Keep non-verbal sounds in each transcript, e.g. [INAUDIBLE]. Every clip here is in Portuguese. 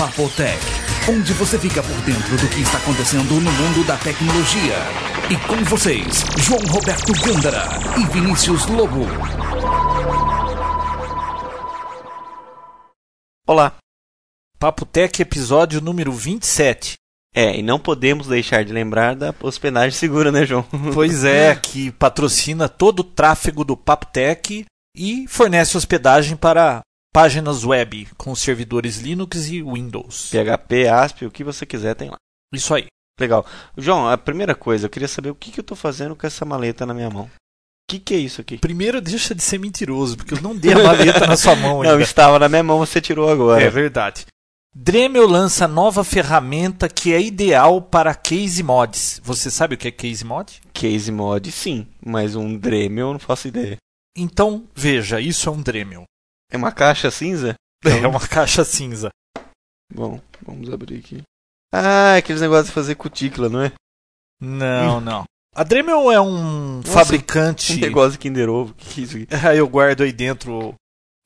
Papotec, onde você fica por dentro do que está acontecendo no mundo da tecnologia. E com vocês, João Roberto Gândara e Vinícius Lobo. Olá. Papotec episódio número 27. É, e não podemos deixar de lembrar da hospedagem segura, né, João? [LAUGHS] Pois é, que patrocina todo o tráfego do Papotec e fornece hospedagem para páginas web com servidores Linux e Windows. PHP, ASP, o que você quiser tem lá. Isso aí. Legal. João, a primeira coisa, eu queria saber o que, que eu estou fazendo com essa maleta na minha mão. O que, que é isso aqui? Primeiro, deixa de ser mentiroso, porque eu não dei a maleta na sua mão [LAUGHS] ainda. Não, estava na minha mão, você tirou agora. É verdade. Dremel lança nova ferramenta que é ideal para case mods. Você sabe o que é case mod? Case mod, sim, mas um Dremel eu não faço ideia. Então, veja, isso é um Dremel. É uma caixa cinza? É uma caixa cinza. Bom, vamos abrir aqui. Ah, aqueles negócios de fazer cutícula, não é? Não, [LAUGHS] não. A Dremel é um Nossa, fabricante. Um negócio de Kinder Ovo. Que, que é isso aqui? [LAUGHS] Eu guardo aí dentro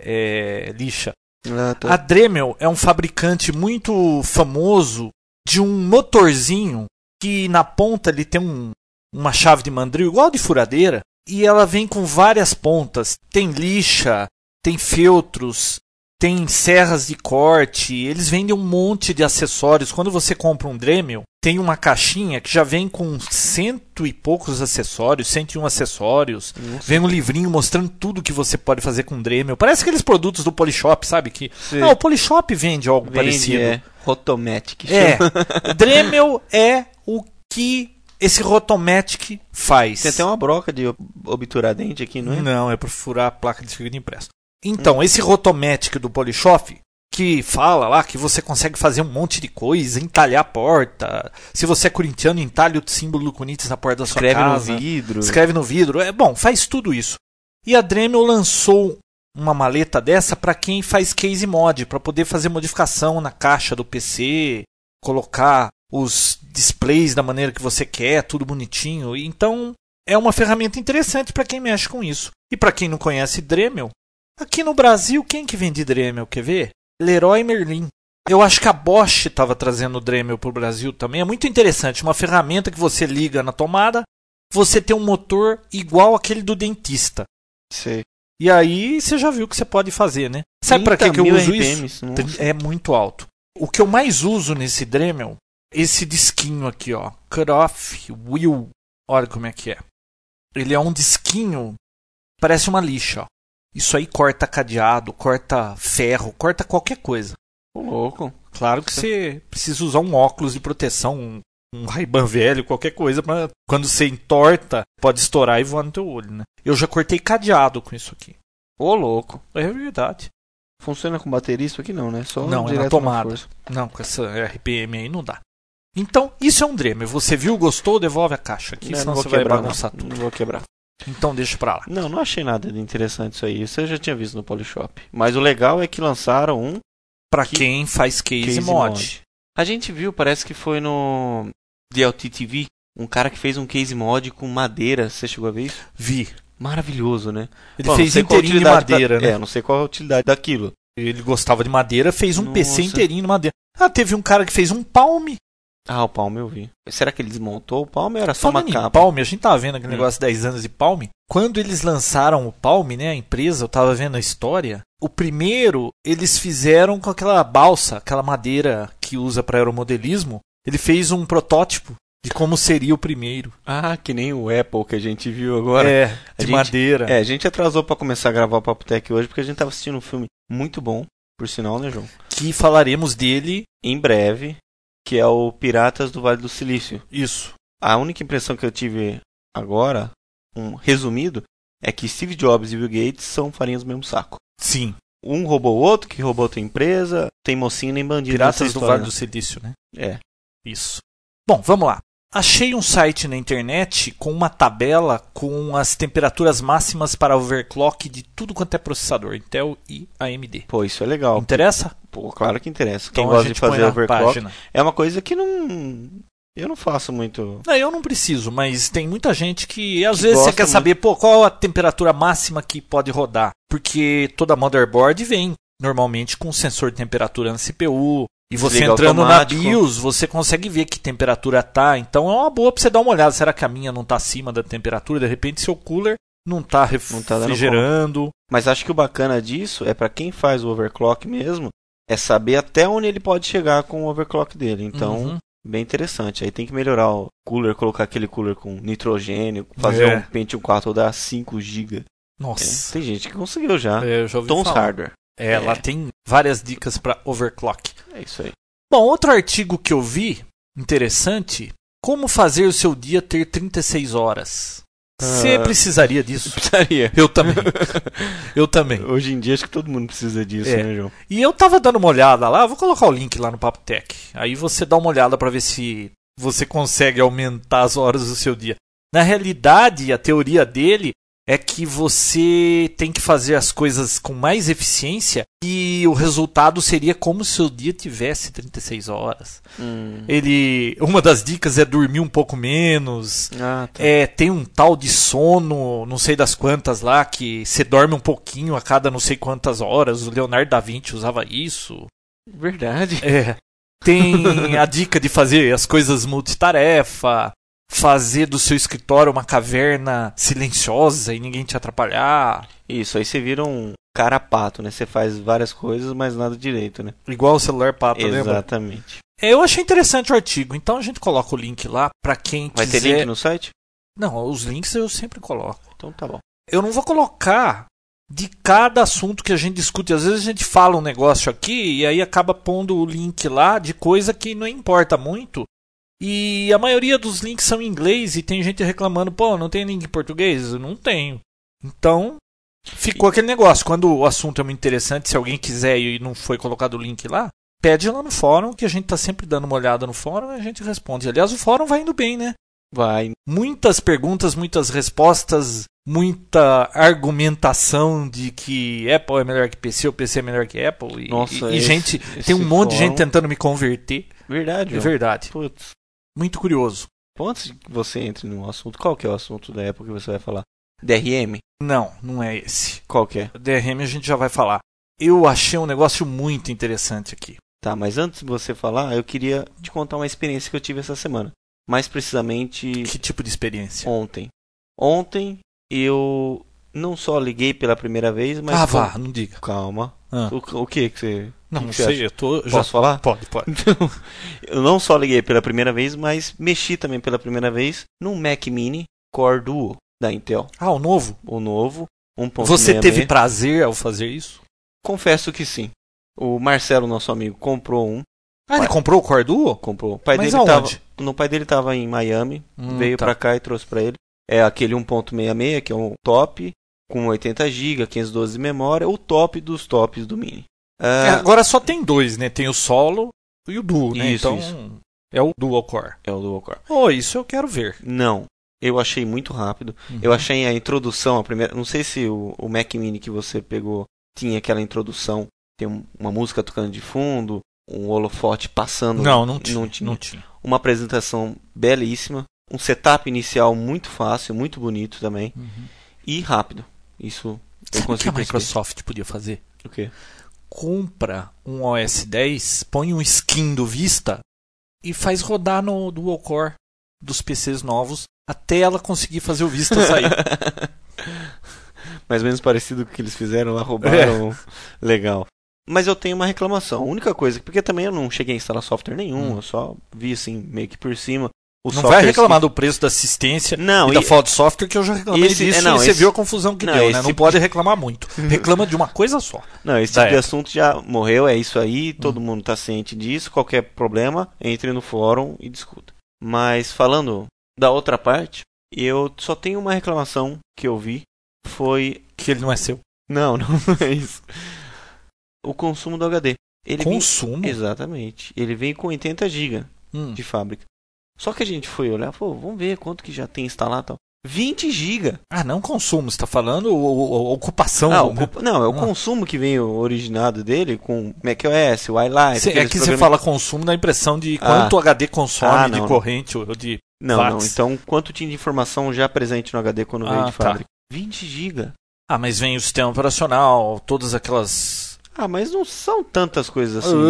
é, lixa. Ah, tá. A Dremel é um fabricante muito famoso de um motorzinho que na ponta ele tem um, uma chave de mandril igual de furadeira e ela vem com várias pontas. Tem lixa, tem feltros, tem serras de corte, eles vendem um monte de acessórios. Quando você compra um Dremel, tem uma caixinha que já vem com cento e poucos acessórios, 101 acessórios. Nossa. Vem um livrinho mostrando tudo que você pode fazer com Dremel. Parece aqueles produtos do Polishop, sabe? Que, ah, o Polishop vende algo vende, parecido. É. Rotomatic. É. Dremel é o que esse Rotomatic faz. Tem até uma broca de obturar dente aqui, não é? Não, é para furar a placa de fio de impresso. Então, esse Rotomatic do Polishop, que fala lá que você consegue fazer um monte de coisa, entalhar a porta. Se você é corintiano, entalha o símbolo do Corinthians na porta da sua Escreve casa. no vidro. Escreve no vidro. É bom, faz tudo isso. E a Dremel lançou uma maleta dessa para quem faz case mod, para poder fazer modificação na caixa do PC, colocar os displays da maneira que você quer, tudo bonitinho. Então, é uma ferramenta interessante para quem mexe com isso. E para quem não conhece Dremel, Aqui no Brasil, quem que vende Dremel, quer ver? Leroy Merlin. Eu acho que a Bosch estava trazendo o Dremel para o Brasil também. É muito interessante. Uma ferramenta que você liga na tomada, você tem um motor igual aquele do dentista. Sei. E aí você já viu o que você pode fazer, né? Sabe para que, que eu uso RPMs, isso? Nossa. É muito alto. O que eu mais uso nesse Dremel, esse disquinho aqui, ó, Cut Off Wheel. Olha como é que é. Ele é um disquinho, parece uma lixa, ó. Isso aí corta cadeado, corta ferro, corta qualquer coisa. Ô, louco. Claro que você precisa usar um óculos de proteção, um, um Ray-Ban velho, qualquer coisa, para quando você entorta, pode estourar e voar no teu olho, né? Eu já cortei cadeado com isso aqui. Ô, louco. É verdade. Funciona com bateria isso aqui não, né? Só não, é na tomada. não, com essa RPM aí não dá. Então, isso é um Dremel. Você viu, gostou, devolve a caixa aqui, não, senão não você quebrar, vai bagunçar não. tudo. Não vou quebrar. Então deixa pra lá. Não, não achei nada de interessante isso aí. Isso eu já tinha visto no Polishop. Mas o legal é que lançaram um. Pra que... quem faz case, case mod. mod. A gente viu, parece que foi no DLT TV, um cara que fez um case mod com madeira. Você chegou a ver isso? Vi. Maravilhoso, né? Ele Bom, fez inteirinho de madeira, né? É, não sei qual a utilidade daquilo. Ele gostava de madeira, fez um Nossa. PC inteirinho de madeira. Ah, teve um cara que fez um palme. Ah, o Palme eu vi. Será que ele desmontou o Palme era só Falando uma capa? Palme, a gente tava vendo aquele hum. negócio de 10 anos de Palme. Quando eles lançaram o Palme, né, a empresa, eu tava vendo a história. O primeiro, eles fizeram com aquela balsa, aquela madeira que usa para aeromodelismo. Ele fez um protótipo de como seria o primeiro. Ah, que nem o Apple que a gente viu agora. É, de gente, madeira. É, a gente atrasou para começar a gravar o Papo Tech hoje porque a gente tava assistindo um filme muito bom, por sinal, né, João? Que falaremos dele em breve que é o Piratas do Vale do Silício. Isso. A única impressão que eu tive agora, um resumido, é que Steve Jobs e Bill Gates são farinhas do mesmo saco. Sim. Um roubou o outro, que roubou outra empresa, tem mocinho nem bandido. Piratas do Vale do Silício, né? É. Isso. Bom, vamos lá. Achei um site na internet com uma tabela com as temperaturas máximas para overclock de tudo quanto é processador, Intel e AMD. Pô, isso é legal. Interessa? Pô, claro que interessa. Então Quem gosta de fazer overclock página. é uma coisa que não eu não faço muito. Não, eu não preciso, mas tem muita gente que às que vezes você quer muito. saber, pô, qual a temperatura máxima que pode rodar, porque toda motherboard vem normalmente com sensor de temperatura na CPU E você Desliga entrando automático. na BIOS, você consegue ver que temperatura tá. Então é uma boa pra você dar uma olhada. Será que a minha não tá acima da temperatura? De repente seu cooler não tá Não tá refrigerando. Mas acho que o bacana disso é para quem faz o overclock mesmo, é saber até onde ele pode chegar com o overclock dele. Então, Uhum. bem interessante. Aí tem que melhorar o cooler, colocar aquele cooler com nitrogênio, fazer É. um Pentium 4 dar 5 GB. Nossa. Tem gente que conseguiu já. É, eu já ouvi Tons falar. Hardware. É, É. lá tem várias dicas pra overclock. É isso aí. Bom, outro artigo que eu vi, interessante, como fazer o seu dia ter 36 horas. Você Ah. precisaria [LAUGHS] disso? Precisaria. Eu também. Eu também. [LAUGHS] Hoje em dia acho que todo mundo precisa disso, É. né, João? E eu tava dando uma olhada lá, vou colocar o link lá no Papo Tech. Aí você dá uma olhada pra ver se você consegue aumentar as horas do seu dia. Na realidade, a teoria dele é que você tem que fazer as coisas com mais eficiência e o resultado seria como se o dia tivesse 36 horas. Hum. Ele, uma das dicas é dormir um pouco menos. Ah, tá. É, tem um tal de sono, não sei das quantas lá, que você dorme um pouquinho a cada não sei quantas horas. O Leonardo da Vinci usava isso. Verdade. É. Tem a dica de fazer as coisas multitarefa, fazer do seu escritório uma caverna silenciosa e ninguém te atrapalhar. Isso, aí você vira um carapato, né? Você faz várias coisas, mas nada direito, né? Igual o celular pato, lembra? Exatamente. Eu achei interessante o artigo, então a gente coloca o link lá pra quem Vai quiser. ter link no site? Não, os links eu sempre coloco. Então tá bom. eu não vou colocar de cada assunto que a gente discute. Às vezes a gente fala um negócio aqui e aí acaba pondo o link lá de coisa que não importa muito. E a maioria dos links são em inglês e tem gente reclamando, pô, não tem link em português? Eu não tenho. Então, ficou aquele negócio. Quando o assunto é muito interessante, se alguém quiser e não foi colocado o link lá, pede lá no fórum, que a gente tá sempre dando uma olhada no fórum e a gente responde. Aliás, o fórum vai indo bem, né? Vai. muitas perguntas, muitas respostas, muita argumentação de que Apple é melhor que PC ou PC é melhor que Apple. E, Nossa, e, e esse- gente, esse tem um monte de gente tentando me converter. Verdade, É verdade. Putz. Muito curioso. Antes que você entre no assunto, qual que é o assunto da época que você vai falar? DRM? Não, não é esse. Qual que é? DRM a gente já vai falar. Eu achei um negócio muito interessante aqui. Tá, mas antes de você falar, eu queria te contar uma experiência que eu tive essa semana. Mais precisamente Que tipo de experiência? ontem. Ontem eu não só liguei pela primeira vez, mas. ah, vá, não diga. Calma. Ah. O, o que que você. Não, que sei, acha? eu tô. Já... Posso falar? Pode, pode. [LAUGHS] Então, eu não só liguei pela primeira vez, mas mexi também pela primeira vez no Mac Mini Core Duo da Intel. Ah, o novo? O novo, 1.66. Você teve prazer ao fazer isso? Confesso que sim. O Marcelo, nosso amigo, comprou um. Ah, ele comprou o Core Duo? Comprou. O pai Mas dele tava, aonde? no pai dele tava em Miami, Hum, veio tá. pra cá e trouxe pra ele. É aquele 1.66, que é um top, com 80 GB, 512 de memória, o top dos tops do Mini. É, Ah, agora só tem dois, né? Tem o solo e o duo, né? Isso, então isso. é o dual core. é o Dual Core. Oh, isso eu quero ver. Não. Eu achei muito rápido. Uhum. Eu achei a introdução, a primeira. Não sei se o, o Mac Mini que você pegou tinha aquela introdução. Tem um- uma música tocando de fundo, um holofote passando. Não, não tinha. Não Não tinha. tinha. Uma apresentação belíssima. Um setup inicial muito fácil, muito bonito também. Uhum. E rápido. Isso eu Sabe o que a perceber. Microsoft podia fazer? O quê? Compra um OS 10, põe um skin do Vista e faz rodar no dual core dos PCs novos até ela conseguir fazer o Vista sair. [LAUGHS] Mais ou menos parecido com o que eles fizeram lá, roubaram. É. [LAUGHS] Legal. Mas eu tenho uma reclamação. A única coisa, porque também eu não cheguei a instalar software nenhum, Hum. eu só vi assim, meio que por cima. O não vai reclamar que- do preço da assistência Não, e da falta de software que eu já reclamei esse- disso é, não, e você esse- viu a confusão que não, deu, né? Não tipo- pode reclamar muito. Reclama de uma coisa só. Não, esse tipo de época. assunto já morreu, é isso aí, todo Hum. mundo tá ciente disso. Qualquer problema, entre no fórum e discuta. Mas falando da outra parte, eu só tenho uma reclamação que eu vi. Foi. Que ele não é seu. Não, [LAUGHS] não é isso. O consumo do HD. Ele vem- Consumo? Exatamente. Ele vem com 80 GB Hum. de fábrica. Só que a gente foi olhar, pô, vamos ver quanto que já tem instalado tal. 20 GB. Ah, não consumo, você tá falando o, o- a ocupação. Ah, do- o culpa- não, é o Ah. consumo que vem originado dele com macOS, o iLight. Cê- é que você fala consumo, dá a impressão de Ah. quanto o HD consome Ah, de não. corrente ou de. Não, watts. não. Então, quanto tinha de informação já presente no HD quando veio Ah, de tá. fábrica? 20 GB. Ah, mas vem o sistema operacional, todas aquelas Ah, mas não são tantas coisas assim, né?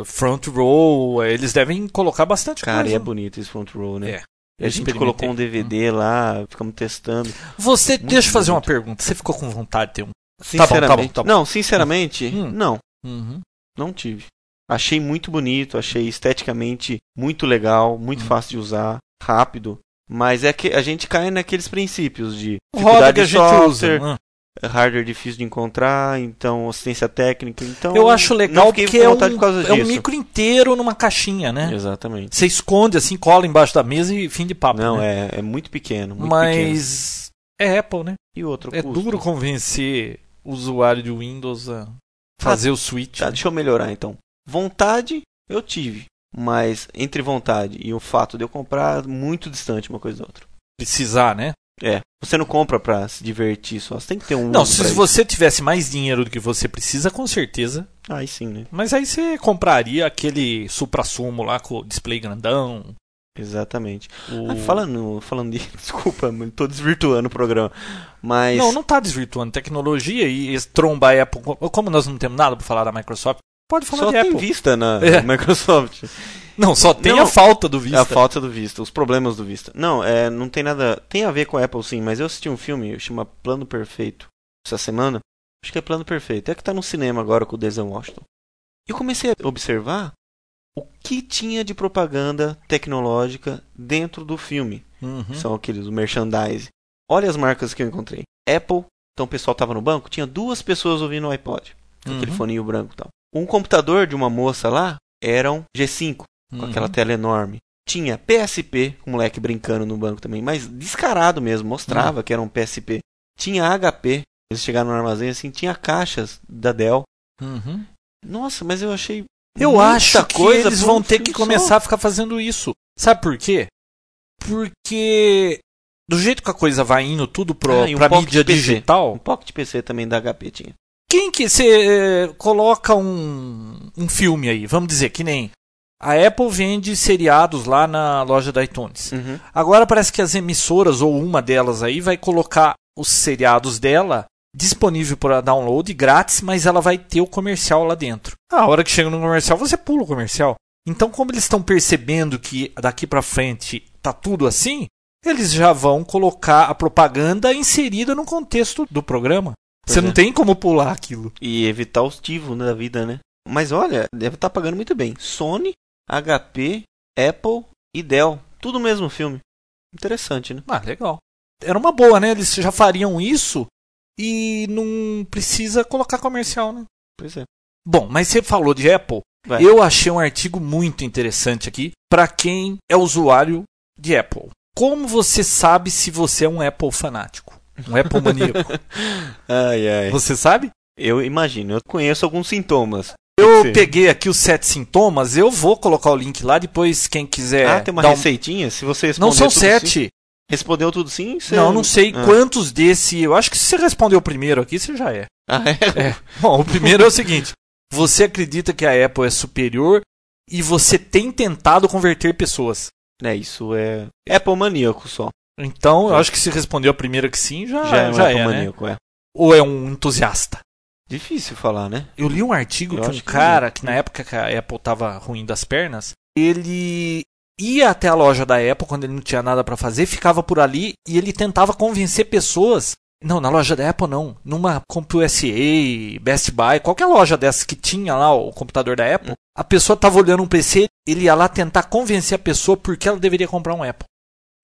Uh, front row, é, eles devem colocar bastante Cara, e coisa. é bonito esse front row, né? É. A gente colocou um DVD lá, ficamos testando. Você, Muito deixa eu fazer uma pergunta. Você ficou com vontade de ter um? Sinceramente, tá bom, tá bom. não, sinceramente, Hum. não, Uhum. não tive. Achei muito bonito, achei esteticamente muito legal, muito Hum. fácil de usar, rápido. Mas é que a gente cai naqueles princípios de Roda dificuldade que a gente software, usa. Ah. hardware difícil de encontrar, então assistência técnica, então Eu acho legal porque é um, por é um micro inteiro numa caixinha, né? Exatamente. Você esconde assim, cola embaixo da mesa e fim de papo. Não, né? é, é muito pequeno, muito pequeno. Mas é Apple, né? E outro É custo? duro convencer o usuário de Windows a fazer o switch. Tá, né? deixa eu melhorar então. Vontade eu tive, mas entre vontade e o fato de eu comprar muito distante uma coisa da outra. Precisar, né? É, você não compra pra se divertir só, você tem que ter um Não, se você tivesse mais dinheiro do que você precisa, com certeza. Aí sim, né? Mas aí você compraria aquele supra-sumo lá com o display grandão. Exatamente. o- Ah, falando, falando de. [LAUGHS] Desculpa, tô desvirtuando o programa. Mas. Não, não tá desvirtuando tecnologia e esse trombar a Apple. Como nós não temos nada pra falar da Microsoft, pode falar só de tem Apple. vista na É. [LAUGHS] Microsoft. Não, só tem Não, a falta do É Vista. a falta do Vista, os problemas do Vista. Não, é, não tem nada. Tem a ver com a Apple sim, mas eu assisti um filme, chama Plano Perfeito, essa semana. Acho que é Plano Perfeito. É que tá no cinema agora com o Denzel Washington. E eu comecei a observar o que tinha de propaganda tecnológica dentro do filme. Uhum. São aqueles, o merchandise. Olha as marcas que eu encontrei. Apple, então o pessoal tava no banco, tinha duas pessoas ouvindo o iPod. Com aquele Uhum. foninho branco e tal. Um computador de uma moça lá era um G5 com Uhum. aquela tela enorme. Tinha PSP, um moleque brincando no banco também, mas descarado mesmo, mostrava que era um PSP. Tinha HP, eles chegaram no armazém assim, tinha caixas da Dell. Uhum. Nossa, mas eu achei. Eu acho que eles vão ter que só. começar a ficar fazendo isso. Sabe por quê? Porque do jeito que a coisa vai indo tudo pro, Ah, um pra mídia PC. digital, Um Pocket PC também da HP tinha. Quem que você coloca um, um filme aí? Vamos dizer que nem a Apple vende seriados lá na loja da iTunes. Uhum. Agora parece que as emissoras ou uma delas aí vai colocar os seriados dela disponível para download grátis, mas ela vai ter o comercial lá dentro. A hora que chega no comercial, você pula o comercial. Então, como eles estão percebendo que daqui para frente tá tudo assim, eles já vão colocar a propaganda inserida no contexto do programa. Pois você é. não tem como pular aquilo. E evitar os tivos da vida, né? Mas olha, deve estar pagando muito bem. Sony, HP, Apple e Dell. Tudo o mesmo filme. Interessante, né? Ah, legal. Era uma boa, né? Eles já fariam isso e não precisa colocar comercial, né? Pois é. Bom, mas você falou de Apple. Vai. Eu achei um artigo muito interessante aqui para quem é usuário de Apple. Como você sabe se você é um Apple fanático? Um Apple maníaco? [LAUGHS] Ai, ai. Você sabe? Eu imagino, eu conheço alguns sintomas. Eu peguei aqui os sete sintomas, eu vou colocar o link lá, depois quem quiser. ah, tem uma dar um- receitinha? Se você Não são sim- sete. respondeu tudo sim? Você... Não, não sei Ah. quantos desse. Eu acho que se você respondeu o primeiro aqui, você já é. Ah, é? É. Bom, o primeiro é o seguinte: você acredita que a Apple é superior e você tem tentado converter pessoas. É, isso é Apple maníaco só. Então, eu acho que se respondeu a primeira que sim, já, Já é um já é, né? maníaco, é. Ou é um entusiasta? Difícil falar, né? Eu li um artigo Eu que um acho que cara, que na época que a Apple tava ruim das pernas, ele ia até a loja da Apple quando ele não tinha nada pra fazer, ficava por ali e ele tentava convencer pessoas. Não, na loja da Apple não. Numa CompuSA, Best Buy, qualquer loja dessas que tinha lá o computador da Apple, a pessoa tava olhando um PC, ele ia lá tentar convencer a pessoa porque ela deveria comprar um Apple.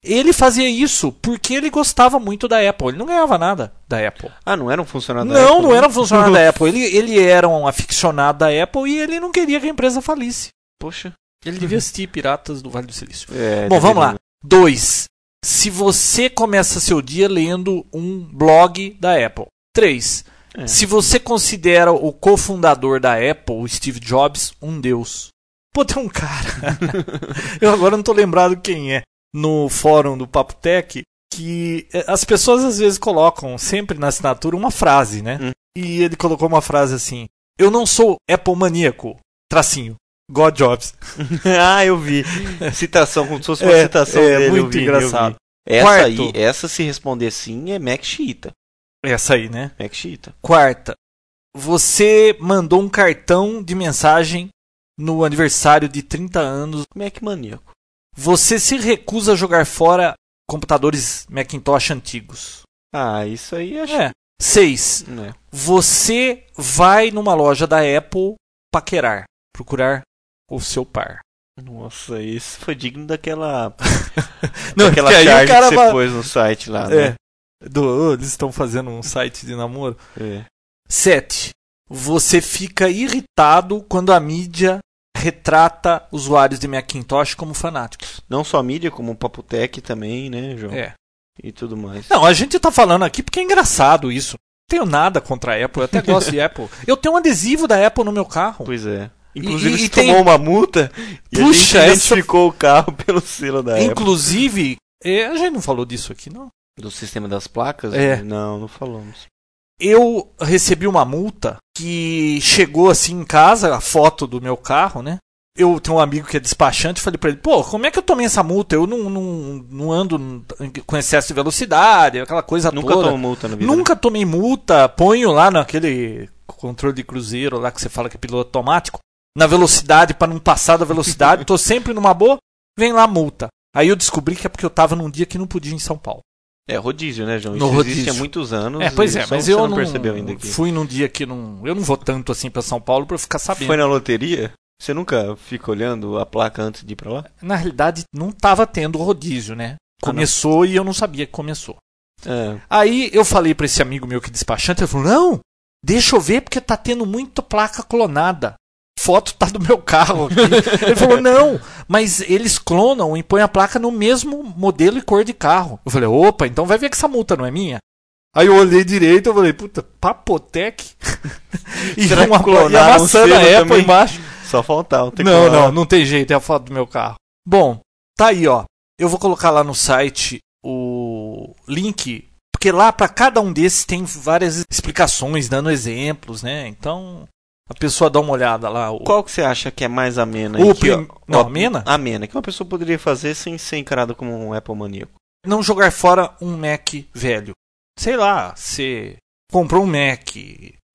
Ele fazia isso porque ele gostava muito da Apple. Ele não ganhava nada da Apple. Ah, não era um funcionário da Não, Apple, não era um funcionário da [LAUGHS] Apple. Ele, ele era um aficionado da Apple e ele não queria que a empresa falisse. Poxa. Ele devia assistir Piratas do Vale do Silício. [LAUGHS] É, Bom, vamos lá. Dois. Se você começa seu dia lendo um blog da Apple. Três. É. Se você considera o cofundador da Apple, o Steve Jobs, um deus. Pô, tem um cara. [LAUGHS] eu agora não tô lembrado quem é. No fórum do Papo Tech, que eh, as pessoas às vezes colocam sempre na assinatura uma frase, né? Hum. E ele colocou uma frase assim: Eu não sou Apple maníaco. Tracinho. God Jobs. [LAUGHS] ah, eu vi. Citação, como se fosse uma É, citação é, dele. muito vi, eu engraçado. Essa Quarto. aí, essa se responder sim é Mac Chiita. Essa aí, né? Mac Chiita. Quarta. você mandou um cartão de mensagem no aniversário de 30 anos. Mac maníaco. Você se recusa a jogar fora computadores Macintosh antigos. Ah, isso aí acho É. 6. que. né. Você vai numa loja da Apple paquerar, procurar o seu par. Nossa, isso foi digno daquela. [LAUGHS] Não, daquela charge que vai- você pôs no site lá, É. né? Do, oh, eles estão fazendo um site de namoro. É. 7. Você fica irritado quando a mídia retrata usuários de Macintosh como fanáticos. Não só a mídia, como o Papotec também, né, João? É. E tudo mais. Não, a gente tá falando aqui porque é engraçado isso. Não tenho nada contra a Apple, eu até [LAUGHS] gosto de Apple. Eu tenho um adesivo da Apple no meu carro. Pois é. Inclusive, e- e você tem- tomou uma multa e Puxa, a gente essa- identificou o carro [LAUGHS] pelo selo da Apple. Inclusive, é, a gente não falou disso aqui, não. Do sistema das placas? É. Não, não falamos. Eu recebi uma multa que chegou assim em casa, a foto do meu carro, né? Eu tenho um amigo que é despachante, falei pra ele, pô, como é que eu tomei essa multa? Eu não, não, não ando com excesso de velocidade, aquela coisa Nunca toda. tomou multa na vida. né? Nunca tomei multa, ponho lá naquele controle de cruzeiro lá que você fala que é piloto automático, na velocidade pra não passar da velocidade, tô sempre numa boa, vem lá a multa. Aí eu descobri que é porque eu tava num dia que não podia ir em São Paulo. É rodízio, né, João? No Isso existe rodízio. há muitos anos. É, pois é, mas eu não não percebeu ainda aqui. fui num dia que não, eu não vou tanto assim pra São Paulo pra eu ficar sabendo. Foi na loteria? Você nunca fica olhando a placa antes de ir pra lá? Na realidade não tava tendo rodízio, né? Ah. Começou e eu não sabia que começou. É. Aí eu falei pra esse amigo meu que é despachante, ele falou: "Não, deixa eu ver porque tá tendo muita placa clonada. Foto tá do meu carro aqui." ele falou: "Não, mas eles clonam e põem a placa no mesmo modelo e cor de carro." Eu falei: "Opa, então vai ver que essa multa não é minha." Aí eu olhei direito e falei: "Puta, Papotec?" [LAUGHS] e Será uma, e clonaram a maçã da Apple também? embaixo. Só faltava. Que Não, colar. não, não tem jeito, é a foto do meu carro. Bom, tá aí, ó. Eu vou colocar lá no site o link, porque lá para cada um desses tem várias explicações, dando exemplos, né? Então, a pessoa dá uma olhada lá. O... Qual que você acha que é mais amena? O aí? Que, prim- Não, amena? Amena, que uma pessoa poderia fazer sem ser encarada como um Apple maníaco. Não jogar fora um Mac velho. Sei lá, você comprou um Mac,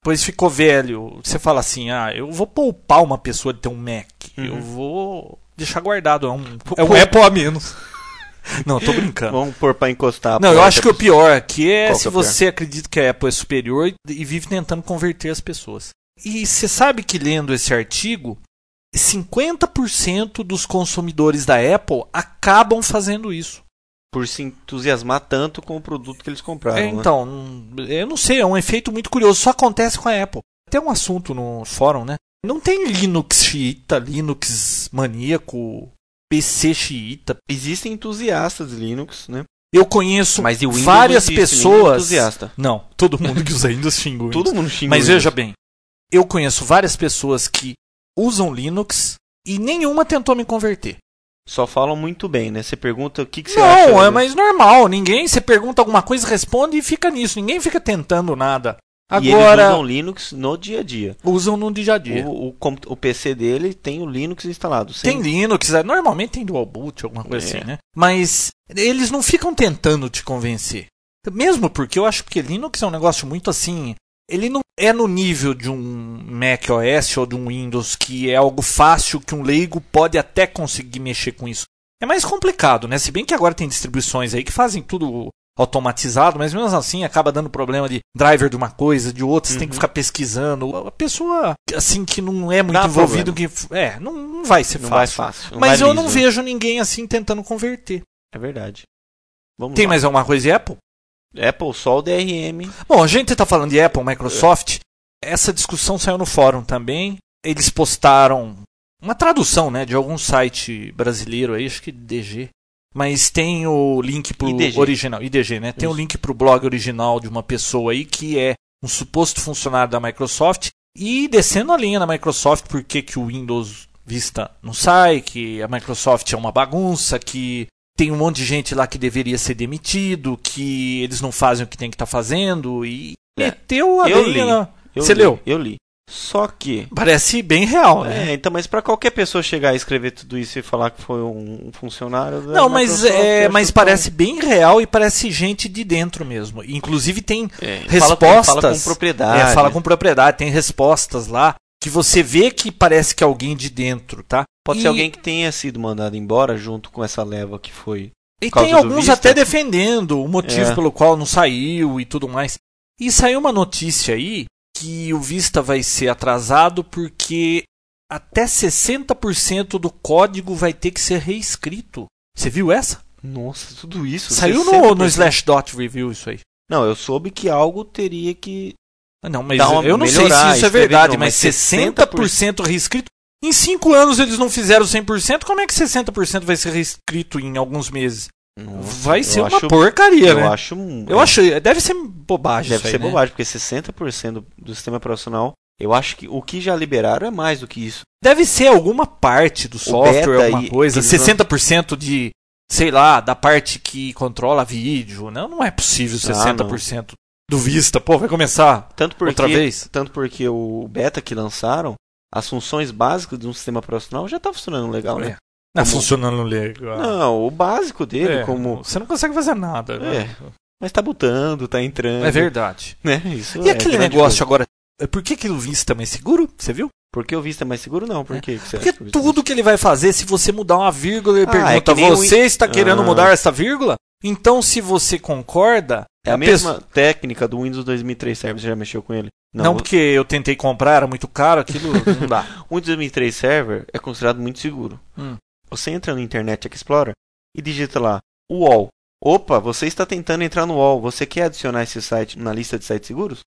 depois ficou velho, você fala assim: "Ah, eu vou poupar uma pessoa de ter um Mac. Eu Uhum. vou deixar guardado, é um, [LAUGHS] é um. Apple a menos." [LAUGHS] Não, tô brincando. Vamos pôr pra encostar. Não, eu acho que o pior aqui é Qual se é você acredita que a Apple é superior e vive tentando converter as pessoas. E você sabe que lendo esse artigo, 50% dos consumidores da Apple acabam fazendo isso. Por se entusiasmar tanto com o produto que eles compraram. É, né? então, hum, eu não sei, é um efeito muito curioso, só acontece com a Apple. Tem um assunto no fórum, né? Não tem Linux xiita, Linux maníaco, PC xiita. Existem entusiastas de Linux, né? Eu conheço várias nenhum pessoas. entusiasta. Não, todo mundo que usa Windows xinga Windows. Todo mundo xinga Mas veja bem, eu conheço várias pessoas que usam Linux e nenhuma tentou me converter. Só falam muito bem, né? Você pergunta o que, que você acha. Não, é mais normal. Ninguém, você pergunta alguma coisa, responde e fica nisso. Ninguém fica tentando nada. E eles Agora, usam Linux no dia a dia. usam no dia a dia. O, o, o PC dele tem o Linux instalado. sem- Tem Linux, é, normalmente tem dual boot, alguma coisa É. assim, né? Mas eles não ficam tentando te convencer. Mesmo porque eu acho que Linux é um negócio muito assim. Ele não é no nível de um Mac OS ou de um Windows que é algo fácil que um leigo pode até conseguir mexer com isso. É mais complicado, né? Se bem que agora tem distribuições aí que fazem tudo automatizado, mas mesmo assim acaba dando problema de driver de uma coisa, de outra, você tem que Uhum. ficar pesquisando. A pessoa, assim, que não é muito Dá envolvido, que, é, não, não vai ser Não fácil. vai fácil. não Mas eu não liso. vejo ninguém assim tentando converter. É verdade. Vamos Tem lá. mais alguma coisa de Apple? Apple, só o DRM. Bom, a gente tá falando de Apple, Microsoft. Essa discussão saiu no fórum também. Eles postaram uma tradução, né, de algum site brasileiro aí, acho que DG. Mas tem o link pro IDG. original, IDG, né? Tem o Isso. link pro blog original de uma pessoa aí que é um suposto funcionário da Microsoft e descendo a linha da Microsoft porque que o Windows Vista não sai, que a Microsoft é uma bagunça, que tem um monte de gente lá que deveria ser demitido, que eles não fazem o que tem que estar fazendo e É, meteu a eu li. Eu Você li, leu? Eu li. Só que. Parece bem real, né? É, então, mas pra qualquer pessoa chegar e escrever tudo isso e falar que foi um funcionário. Não, mas, é, mas tão- parece bem real e parece gente de dentro mesmo. Inclusive tem É, fala com- respostas. Fala com propriedade. É, fala com propriedade, tem respostas lá que você vê que parece que é alguém de dentro, tá? Pode E- ser alguém que tenha sido mandado embora junto com essa leva que foi. E tem alguns Vista? até defendendo o motivo É. pelo qual não saiu e tudo mais. E saiu uma notícia aí que o Vista vai ser atrasado porque até 60% do código vai ter que ser reescrito. Você viu essa? Nossa, tudo isso. Saiu no, 60%. no Slashdot Review isso aí. Não, eu soube que algo teria que. Não, mas uma- eu não sei se isso é verdade, não, mas mas 60% reescrito. Em 5 anos eles não fizeram 100%, como é que 60% vai ser reescrito em alguns meses? Nossa, vai ser uma acho- porcaria, Eu né? acho. Eu é, acho, deve ser bobagem Deve aí, ser né? bobagem, porque 60% do sistema operacional. Eu acho que o que já liberaram é mais do que isso. Deve ser alguma parte do software, beta alguma e- coisa. eles vão- 60% de, sei lá, da parte que controla vídeo. Não, não é possível Ah, 60% do Vista. Pô, vai começar Tanto porque, outra vez? Tanto porque o beta que lançaram, as funções básicas de um sistema operacional já tá funcionando legal, né? Não, Como- funcionando legal. Não, o básico dele, É, como. Você não consegue fazer nada. né? É, Mas tá botando, tá entrando. É verdade. Né? Isso E é aquele negócio coisa. agora? é Por que, que o Vista é mais seguro? Você viu? Porque o Vista é mais seguro, não. Por quê que você Porque acha que é tudo que ele vai fazer, se você mudar uma vírgula, ele Ah, pergunta: é nem o Você está querendo Ah. mudar essa vírgula? Então, se você concorda. É a pessoa- mesma técnica do Windows 2003 Server, você já mexeu com ele? Não, porque eu tentei comprar, era muito caro, aquilo [LAUGHS] não dá. O Windows 2003 Server é considerado muito seguro. Hum. Você entra no Internet Explorer e digita lá UOL. Opa, você está tentando entrar no UOL. Você quer adicionar esse site na lista de sites seguros?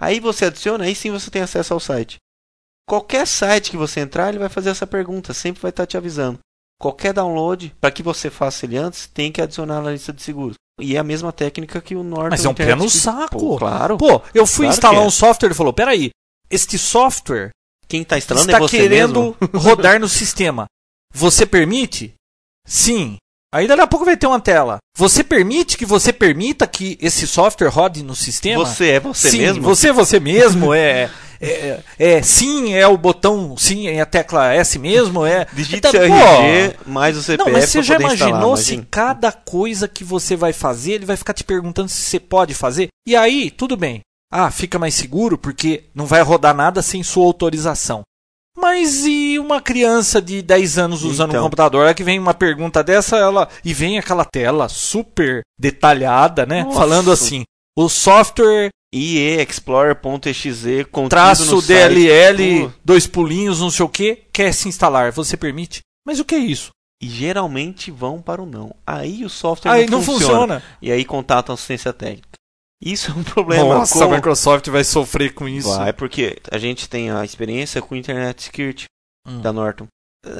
Aí você adiciona, aí sim você tem acesso ao site. Qualquer site que você entrar, ele vai fazer essa pergunta, sempre vai estar te avisando. Qualquer download, para que você faça ele antes, tem que adicionar na lista de seguros. E é a mesma técnica que o Norton Mas é um pé no saco. Pô, claro. Pô, eu fui Claro instalar é. um software e falou: peraí, este software Quem está instalando está é você querendo mesmo. [LAUGHS] rodar no sistema. Você permite? Sim. Aí daqui a pouco vai ter uma tela. Você permite que você permita que esse software rode no sistema? Você é você sim, mesmo? Você é você mesmo, é, é, é sim, é o botão sim, é a tecla S mesmo, é. Digite Então, seu pô, RG mais o CPF Não, mas você já imaginou se imagina. cada coisa que você vai fazer, ele vai ficar te perguntando se você pode fazer? E aí, tudo bem. Ah, fica mais seguro porque não vai rodar nada sem sua autorização. Mas e uma criança de 10 anos usando um Então. computador? É que vem uma pergunta dessa, ela e vem aquela tela super detalhada, né? Nossa. Falando assim: o software IE Explorer.exe contido traço. DLL, dois pulinhos, não sei o que, quer se instalar. Você permite? Mas o que é isso? E geralmente vão para o não. Aí o software Aí não, não funciona. funciona. E aí contatam assistência técnica. Isso é um problema. Nossa, com- a Microsoft vai sofrer com isso. Vai, porque a gente tem a experiência com o Internet Security Hum. da Norton.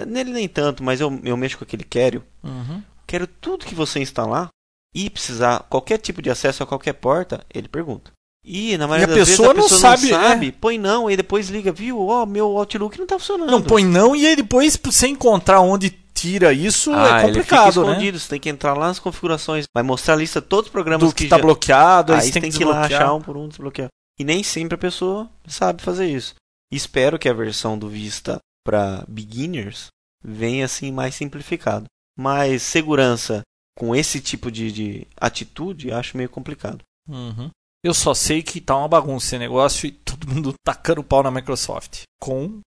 Nele nem tanto, mas eu, eu mexo com aquele Quero. Uhum. Quero tudo que você instalar e precisar qualquer tipo de acesso a qualquer porta, ele pergunta. E na maioria a das pessoa não vezes a pessoa sabe, não é. sabe, põe não, e depois liga, viu? Ó, meu Outlook não tá funcionando. Não põe não e aí depois, você encontrar onde tira isso, Ah, é ele fica complicado, né? escondido, você tem que entrar lá nas configurações, vai mostrar a lista de todos os programas Do que, tá já- bloqueado, aí, Aí você tem, tem que, que ir lá achar um por um desbloquear. E nem sempre a pessoa sabe fazer isso. Espero que a versão do Vista para beginners venha assim mais simplificado. Mas segurança com esse tipo de, de atitude acho meio complicado. Uhum. Eu só sei que tá uma bagunça esse negócio e todo mundo [LAUGHS] tacando pau na Microsoft. Com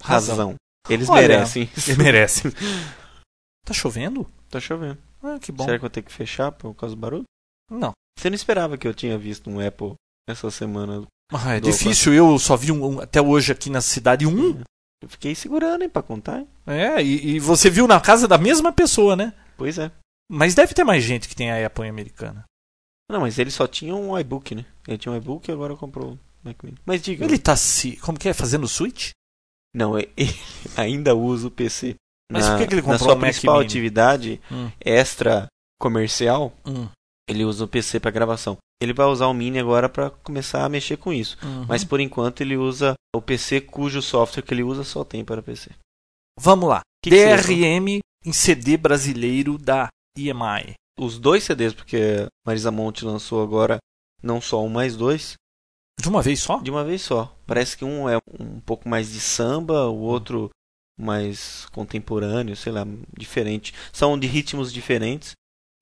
razão. Razão. Eles Olha, merecem. Eles merecem. [LAUGHS] tá chovendo? Tá chovendo. Ah, que bom. Será que eu vou ter que fechar por causa do barulho? Não. Você não esperava que eu tinha visto um Apple essa semana? Ah, é difícil, eu só vi um, um- até hoje aqui na cidade um. Eu fiquei segurando, hein, pra contar. Hein? É, e, e você viu na casa da mesma pessoa, né? Pois é. Mas deve ter mais gente que tem a Apple americana. Não, mas ele só tinha um iBook, né? Ele tinha um iBook e agora comprou o Mac Mini. Mas diga. Ele tá se. Como que é? Fazendo switch? Não, [LAUGHS] ele ainda usa o PC. Mas na, por que que ele comprou Na sua um Mac principal Mini? atividade Hum. extra comercial, Hum. ele usa o PC para gravação. Ele vai usar o Mini agora para começar a mexer com isso. Uhum. Mas por enquanto ele usa o PC cujo software que ele usa só tem para PC. Vamos lá. Que que DRM em CD brasileiro da EMI. Os dois CDs, porque Marisa Monte lançou agora não só um, mais dois. De uma vez só? De uma vez só. Parece que um é um pouco mais de samba, o outro mais contemporâneo, sei lá, diferente. São de ritmos diferentes.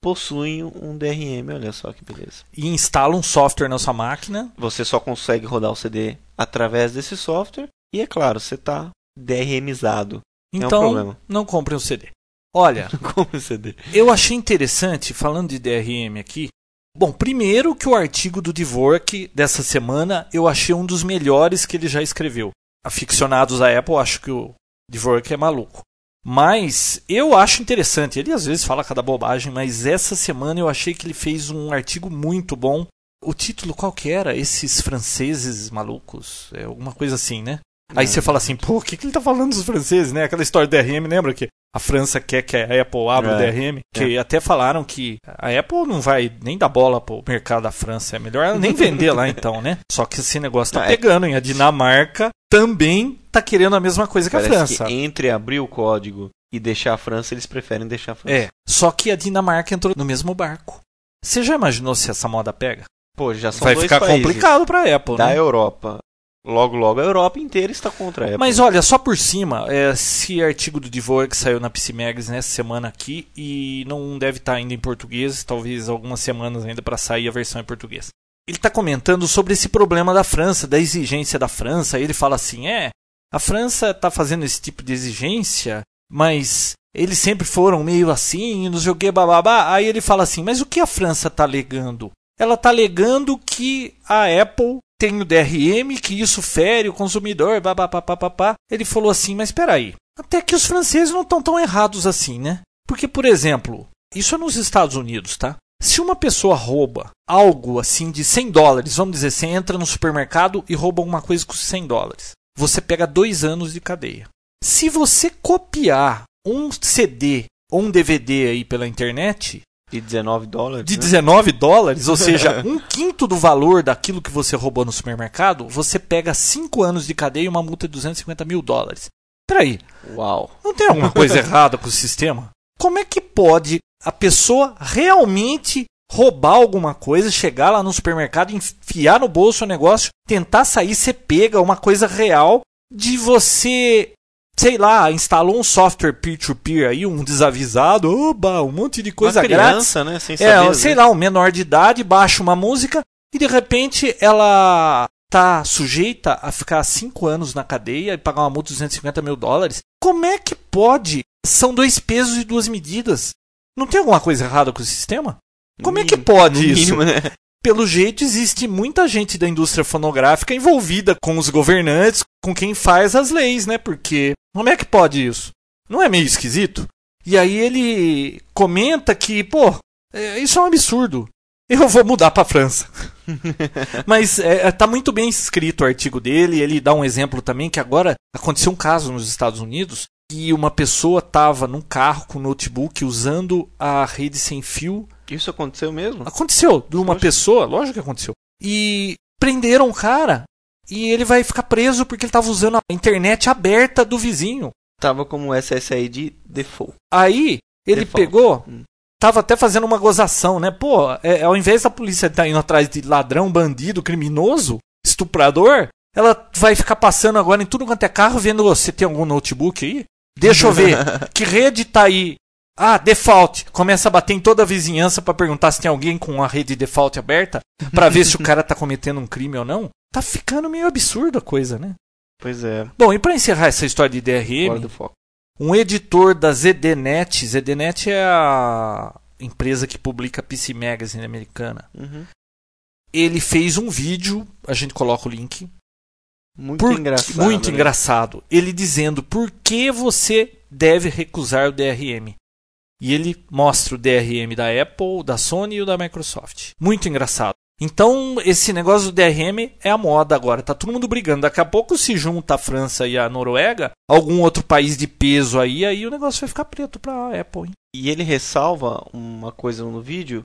Possuem um DRM, olha só que beleza. E instala um software na sua máquina. Você só consegue rodar o CD através desse software. E é claro, você está DRMizado. Então, é um problema. não compre um CD. Olha, Como o CD? eu achei interessante, falando de DRM aqui. Bom, primeiro que o artigo do Dvorak dessa semana eu achei um dos melhores que ele já escreveu. Aficionados da Apple, acho que o Dvorak é maluco. Mas eu acho interessante. Ele às vezes fala cada bobagem, mas essa semana eu achei que ele fez um artigo muito bom. O título qual que era? Esses franceses malucos? É alguma coisa assim, né? Aí você fala assim, pô, o que, que ele tá falando dos franceses, né? Aquela história do DRM, lembra que a França quer que a Apple abra o É, DRM? Que até falaram que a Apple não vai nem dar bola pro mercado da França. É melhor ela nem vender lá então, né? Só que esse negócio tá Não, é- pegando, hein? A Dinamarca também tá querendo a mesma coisa que a Parece França. que entre abrir o código e deixar a França, eles preferem deixar a França. É, só que a Dinamarca entrou no mesmo barco. Você já imaginou se essa moda pega? Pô, já são vai dois ficar países complicado pra Apple, da né? Europa. Logo, logo a Europa inteira está contra a Apple. Mas olha, só por cima, é, esse artigo do Dvorak que saiu na PC Magazine nessa semana aqui e não deve estar ainda em português, talvez algumas semanas ainda para sair a versão em português. Ele está comentando sobre esse problema da França, da exigência da França. Ele fala assim: é, a França está fazendo esse tipo de exigência, mas eles sempre foram meio assim, não sei o que, bababá. Aí ele fala assim: mas o que a França está alegando? Ela está alegando que a Apple tem o DRM, que isso fere o consumidor, babá. Ele falou assim, mas espera aí, até que os franceses não estão tão errados assim, né? Porque, por exemplo, isso é nos Estados Unidos, tá? Se uma pessoa rouba algo assim de 100 dólares, vamos dizer, você entra no supermercado e rouba alguma coisa com 100 dólares, você pega dois anos de cadeia. Se você copiar um CD ou um DVD aí pela internet, De 19 dólares. de né? 19 dólares, ou seja, [LAUGHS] um quinto do valor daquilo que você roubou no supermercado, você pega 5 anos de cadeia e uma multa de 250 mil dólares. Peraí, Uau. não tem alguma coisa [LAUGHS] errada com o sistema? Como é que pode a pessoa realmente roubar alguma coisa, chegar lá no supermercado, enfiar no bolso o negócio, tentar sair, ser pega, uma coisa real de você, sei lá, instalou um software peer-to-peer aí, um desavisado, oba, um monte de coisa Uma grátis. criança, né? Sem É, saber. sei né? lá, um menor de idade baixa uma música e de repente ela tá sujeita a ficar cinco anos na cadeia e pagar uma multa de 250 mil dólares. Como é que pode? São dois pesos e duas medidas. Não tem alguma coisa errada com o sistema? Como é que Mínimo- pode no isso? mínimo, né? Pelo jeito, existe muita gente da indústria fonográfica envolvida com os governantes, com quem faz as leis, né? Porque como é que pode isso? Não é meio esquisito? E aí ele comenta que, pô, é, isso é um absurdo. Eu vou mudar para França. [LAUGHS] Mas é, é, tá muito bem escrito o artigo dele. Ele dá um exemplo também que agora aconteceu um caso nos Estados Unidos que uma pessoa estava num carro com notebook usando a rede sem fio Isso aconteceu mesmo? Aconteceu de uma Poxa. pessoa, lógico que aconteceu. E prenderam o cara e ele vai ficar preso porque ele estava usando a internet aberta do vizinho. Tava como SSI de default. Aí ele Default. pegou, Hum. tava até fazendo uma gozação, né? Pô, é, ao invés da polícia estar indo atrás de ladrão, bandido, criminoso, estuprador, ela vai ficar passando agora em tudo quanto é carro, vendo você tem algum notebook aí? Deixa eu ver. [LAUGHS] que rede tá aí? Ah, default. Começa a bater em toda a vizinhança pra perguntar se tem alguém com a rede default aberta, pra ver se o cara tá cometendo um crime ou não. Tá ficando meio absurdo a coisa, né? Pois é. Bom, e pra encerrar essa história de DRM, um editor da ZDNet, ZDNet é a empresa que publica PC Magazine americana. Uhum. Ele fez um vídeo, a gente coloca o link, Muito por- engraçado. muito né? engraçado. Ele dizendo por que você deve recusar o DRM. E ele mostra o DRM da Apple, da Sony e o da Microsoft. Muito engraçado. Então, esse negócio do DRM é a moda agora. Tá todo mundo brigando. Daqui a pouco se junta a França e a Noruega, algum outro país de peso aí, aí o negócio vai ficar preto pra Apple, hein? E ele ressalva uma coisa no vídeo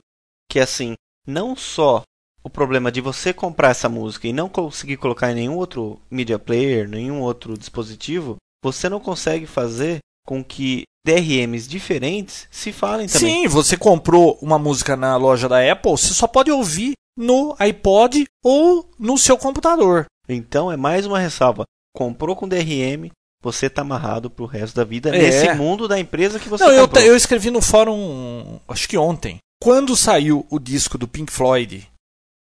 que é assim, não só o problema de você comprar essa música e não conseguir colocar em nenhum outro media player, nenhum outro dispositivo, você não consegue fazer com que DRMs diferentes se falem também. Sim, você comprou uma música na loja da Apple, você só pode ouvir no iPod ou no seu computador. Então é mais uma ressalva. Comprou com DRM, você tá amarrado pro resto da vida É. nesse mundo da empresa que você Não, eu, comprou. eu escrevi no fórum, acho que ontem. Quando saiu o disco do Pink Floyd,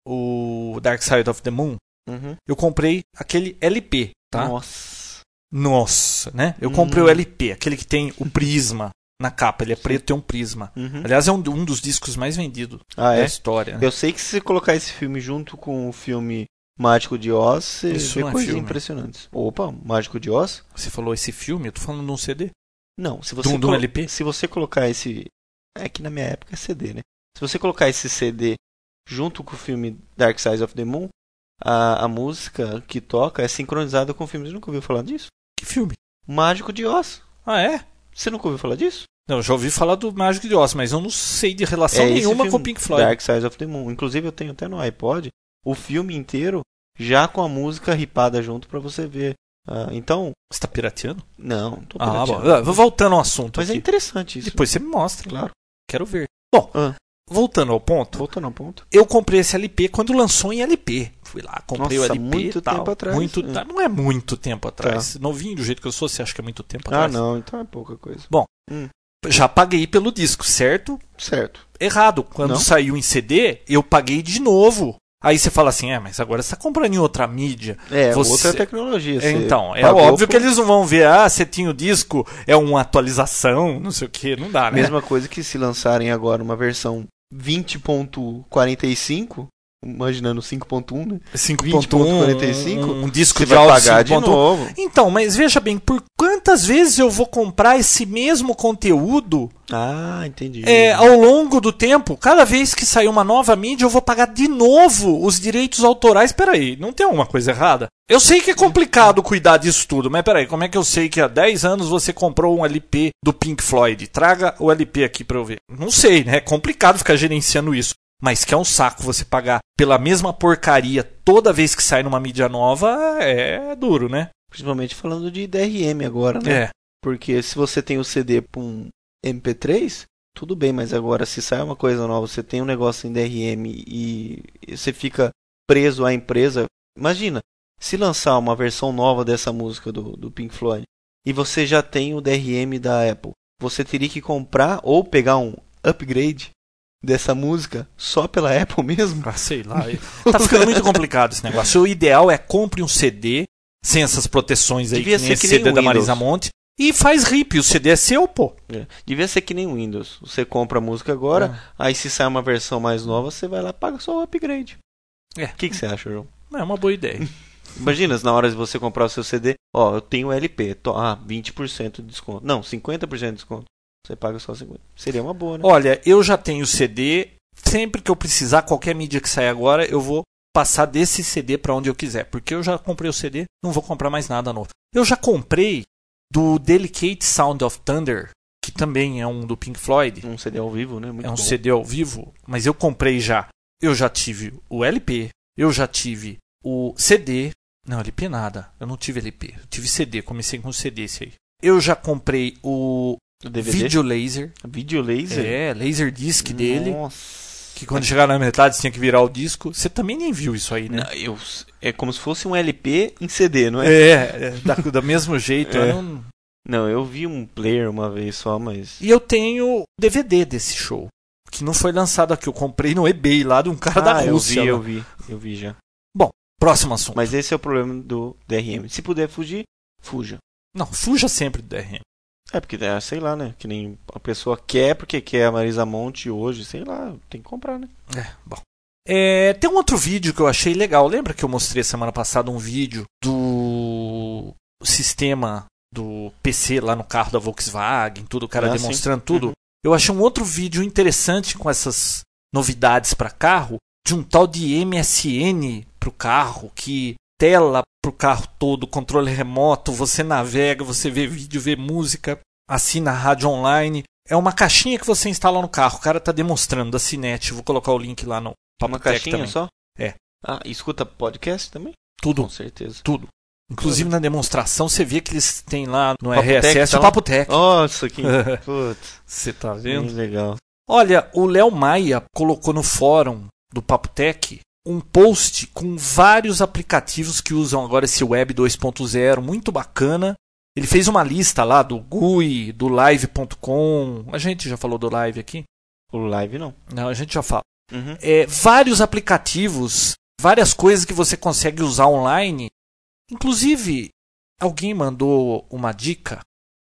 o Dark Side of the Moon, Uhum. eu comprei aquele LP, tá? Nossa. Nossa, né? Eu comprei Hum. o LP, aquele que tem o prisma na capa. Ele é preto e tem um prisma. Uhum. Aliás, é um, um dos discos mais vendidos Ah, da é? história. né? Eu sei que se você colocar esse filme junto com o filme Mágico de Oz, você Isso vê é coisas filme. impressionantes. Opa, Mágico de Oz? Você falou esse filme, eu tô falando de um CD. Não, se você colo- LP? se você colocar esse é que na minha época é CD, né? Se você colocar esse CD junto com o filme Dark Side of the Moon, a, a música que toca é sincronizada com o filme. Você nunca ouviu falar disso? Que filme? Mágico de Oz. Ah, é? Você nunca ouviu falar disso? Não, já ouvi falar do Mágico de Oz, mas eu não sei de relação é nenhuma com o Pink Floyd. Dark Side of the Moon. Inclusive eu tenho até no iPod o filme inteiro já com a música ripada junto pra você ver. Ah, então, Você tá pirateando? não, não tô Ah, pirateando. Ah, Vou voltando ao assunto. Mas é aqui. interessante isso. Depois você me mostra. Claro. Quero ver. Bom, Ah. voltando ao ponto, Voltando ao ponto. eu comprei esse LP quando lançou em LP. Fui lá, comprei Nossa, o LP muito tal. tempo atrás. Muito, É. tá, Não é muito tempo atrás. Novinho do jeito que eu sou, você acha que é muito tempo Ah, atrás? não, então é pouca coisa. Já paguei pelo disco, certo? Certo. Errado. Quando Não? saiu em CD, eu paguei de novo. Aí você fala assim, é, mas agora você tá comprando em outra mídia. É, Você- outra tecnologia. É, então, é óbvio por- que eles não vão ver, ah, você tinha o disco, é uma atualização, não sei o que, não dá, né? Mesma coisa que se lançarem agora uma versão 20.45, imaginando 5.1, né? 5.1, um, um disco Você de vai pagar de 5.1. novo. Então, mas veja bem, por quantas vezes eu vou comprar esse mesmo conteúdo Ah, entendi. é, ao longo do tempo? Cada vez que sair uma nova mídia, eu vou pagar de novo os direitos autorais. Peraí, não tem alguma coisa errada? Eu sei que é complicado cuidar disso tudo, mas peraí, como é que eu sei que há 10 anos você comprou um LP do Pink Floyd? Traga o LP aqui pra eu ver. Não sei, né? É complicado ficar gerenciando isso. Mas que é um saco você pagar pela mesma porcaria toda vez que sai numa mídia nova, é duro, né? Principalmente falando de DRM agora, né? É. Porque se você tem o CD para um MP3, tudo bem, mas agora se sai uma coisa nova, você tem um negócio em DRM e você fica preso à empresa. Imagina, se lançar uma versão nova dessa música do, do Pink Floyd e você já tem o DRM da Apple, você teria que comprar ou pegar um upgrade dessa música só pela [LAUGHS] Apple mesmo? Ah, sei lá. [LAUGHS] Tá ficando muito complicado esse negócio. O ideal é compre um CD sem essas proteções aí, Devia que nem ser esse que nem CD da. Marisa Monte. E faz rip, o CD é seu, pô. É. Devia ser que nem o Windows. Você compra a música agora, aí se sai uma versão mais nova, você vai lá e paga só o upgrade. É. O que, que você acha, João? Não, é uma boa ideia. [LAUGHS] Imagina, na hora de você comprar o seu CD, ó, eu tenho LP, to, ah, 20% de desconto. Não, 50% de desconto. Você paga só 50%. Seria uma boa, né? Olha, eu já tenho CD. Sempre que eu precisar, qualquer mídia que sair agora, eu vou passar desse CD pra onde eu quiser. Porque eu já comprei o CD, não vou comprar mais nada novo. Eu já comprei do Delicate Sound of Thunder, que também é um do Pink Floyd. Um CD ao vivo, né? Muito é um bom. CD ao vivo, mas eu comprei já. Eu já tive o LP, eu já tive o CD. Não, LP nada. Eu não tive LP. Eu tive CD, comecei com CD esse aí. Eu já comprei o O DVD? Video Laser. Video laser? É, laser disc dele. Nossa. Que quando chegar na metade tinha que virar o disco. Você também nem viu isso aí, né? Não, eu, é como se fosse um LP em CD, não é? É, é da, do mesmo jeito. [LAUGHS] É. eu não- Não, eu vi um player uma vez só, mas. E eu tenho DVD desse show. Que não foi lançado aqui. Eu comprei no eBay lá de um cara da ah, eu Rússia. vi, lá. eu vi, eu vi já. Próximo assunto. Mas esse é o problema do DRM. Se puder fugir, fuja. Não, fuja sempre do DRM. É, porque, é, sei lá, né? Que nem a pessoa quer porque quer a Marisa Monte hoje, sei lá, tem que comprar, né? É, bom. É, tem um outro vídeo que eu achei legal. Lembra que eu mostrei semana passada um vídeo do sistema do PC lá no carro da Volkswagen, tudo, o cara Ah, sim. demonstrando tudo? Uhum. Eu achei um outro vídeo interessante com essas novidades para carro, de um tal de MSN pro carro, que tela pro carro todo, controle remoto, você navega, você vê vídeo, vê música, assina a rádio online. É uma caixinha que você instala no carro. O cara tá demonstrando da Cinet. Vou colocar o link lá no Papo Uma Tech caixinha também. só? É. Ah, escuta podcast também? Tudo, Com certeza. tudo. Inclusive na demonstração você vê que eles têm lá no Papo Tech RSS tá o? Papo Tech. Nossa, que. [LAUGHS] Putz, Você tá vendo? legal. Olha, o Léo Maia colocou no fórum do Papo Tech um post com vários aplicativos que usam agora esse Web 2.0, muito bacana. Ele fez uma lista lá do GUI, do Live.com. A gente já falou do Live aqui? O Live não. Não, a gente já fala. Uhum. É, vários aplicativos, várias coisas que você consegue usar online. Inclusive, alguém mandou uma dica,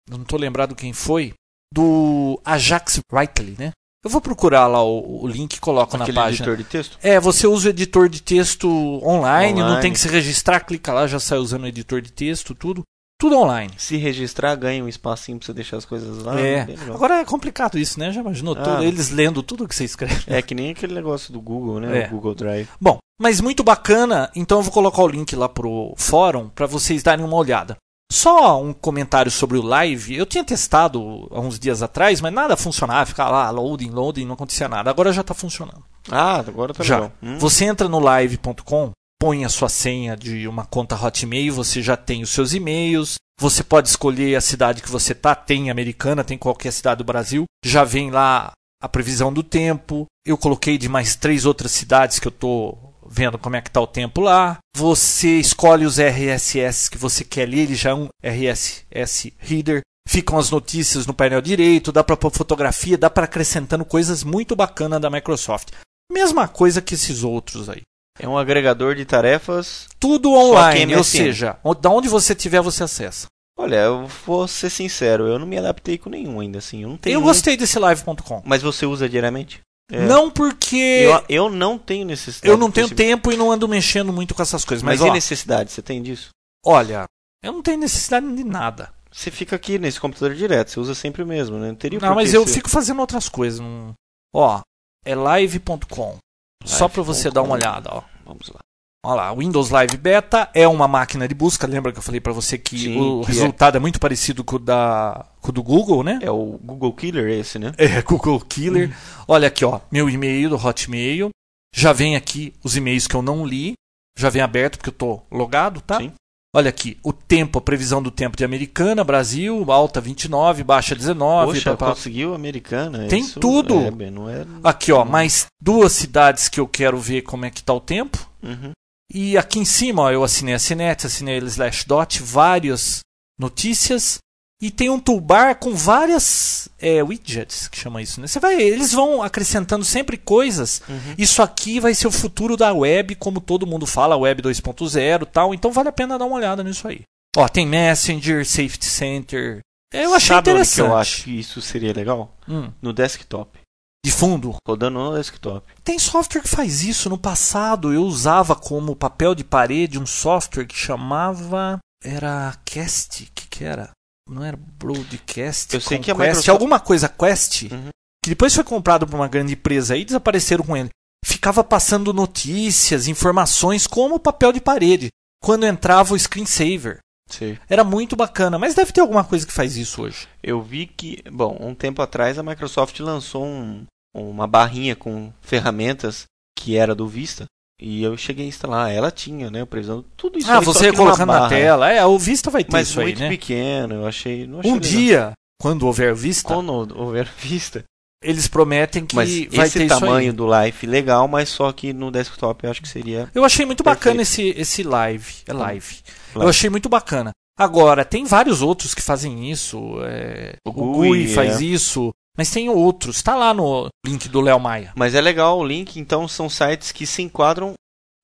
não estou lembrado quem foi, do Ajax Wrightley, né? Eu vou procurar lá o, o link e coloco Aquele na página. editor de texto? É, você usa o editor de texto online, não Online. tem que se registrar, clica lá, já sai usando o editor de texto, tudo. Tudo online. Se registrar, ganha um espacinho pra você deixar as coisas lá. é. legal. Agora é complicado isso, né? Já imaginou Ah. tudo, eles lendo tudo que você escreve. É que nem aquele negócio do Google, né? É. O Google Drive. Bom, mas muito bacana, então eu vou colocar o link lá pro fórum para vocês darem uma olhada. Só um comentário sobre o live. Eu tinha testado há uns dias atrás, mas nada funcionava, ficava lá loading, loading, não acontecia nada. Agora já está funcionando. Ah, agora tá já. Hum. Você entra no live.com, põe a sua senha de uma conta Hotmail, você já tem os seus e-mails. Você pode escolher a cidade que você tá, tem americana, tem qualquer cidade do Brasil. Já vem lá a previsão do tempo. Eu coloquei de mais três outras cidades que eu tô vendo como é que tá o tempo lá. Você escolhe os RSS que você quer ler, ele já é um RSS Reader. Ficam as notícias no painel direito, dá para pôr fotografia, dá para acrescentando coisas muito bacanas da Microsoft. Mesma coisa que esses outros aí. É um agregador de tarefas. Tudo online, ou MSN. seja, da onde você tiver você acessa. Olha, eu vou ser sincero, eu não me adaptei com nenhum ainda, assim. Eu não tenho. Eu muito- gostei desse live.com. Mas você usa diariamente? É. Não porque Eu, eu não tenho necessidade. eu não tenho tempo e não ando mexendo muito com essas coisas. Mas, Mas, e ó, necessidade? Você tem disso? olha, eu não tenho necessidade de nada. Você fica aqui nesse computador direto, você usa sempre o mesmo, né? Não teria Não, mas eu você- fico fazendo outras coisas. Não... Ó, é live.com. Só pra você dar uma olhada, ó. Vamos lá. Olha lá, Windows Live Beta é uma máquina de busca. Lembra que eu falei pra você que Sim, o que é. resultado é. muito parecido com o, da, com o do Google, né? É o Google Killer esse, né? É, [LAUGHS] Google Killer. Olha aqui, ó, meu e-mail do Hotmail. Já vem aqui os e-mails que eu não li. Já vem aberto porque eu tô logado, tá? Sim. Olha aqui, o tempo, a previsão do tempo de Americana, Brasil, alta 29, baixa 19. Poxa, pá. conseguiu americana. Tem isso tudo. É, bem, é... Aqui, ó, mais duas cidades que eu quero ver como é que tá o tempo. Uhum. E aqui em cima, ó, eu assinei a Cinet, assinei a Slashdot, várias notícias. E tem um toolbar com várias é, widgets, que chama isso, né? Você vai, eles vão acrescentando sempre coisas. Uhum. Isso aqui vai ser o futuro da web, como todo mundo fala, web 2.0 e tal. Então vale a pena dar uma olhada nisso aí. Ó, tem Messenger, Safety Center. Eu achei Sabe onde interessante. que eu acho que isso seria legal? Hum, No desktop. de fundo. Rodando no desktop. Tem software que faz isso. No passado eu usava como papel de parede um software que chamava. Era Cast? O que, que era? Não era Broadcast? Eu sei que a Conquest, Microsoft- alguma coisa Quest, Uhum. que depois foi comprado por uma grande empresa e desapareceram com ele. Ficava passando notícias, informações como papel de parede. Quando entrava o screensaver. Sei. Era muito bacana, mas deve ter alguma coisa que faz isso hoje. Eu vi que, bom, um tempo atrás a Microsoft lançou um- uma barrinha com ferramentas que era do Vista. E eu cheguei a instalar. Ela tinha, né? Previsão. Tudo isso ah, você colocando na tela. É, o Vista vai ter Mas isso aí, muito né? pequeno, eu achei. Achei Um legal. dia, quando houver Vista, Quando houver Vista. eles prometem que Mas vai esse ter tamanho do Life legal, mas só que no desktop eu acho que seria. Eu achei muito bacana Perfeito. esse, esse live. É live. Eu Live. achei muito bacana. Agora, tem vários outros que fazem isso. é, O O, GUI, GUI, faz é. isso. Mas tem outros. Tá lá no link do Léo Maia. Mas é legal o link, então são sites que se enquadram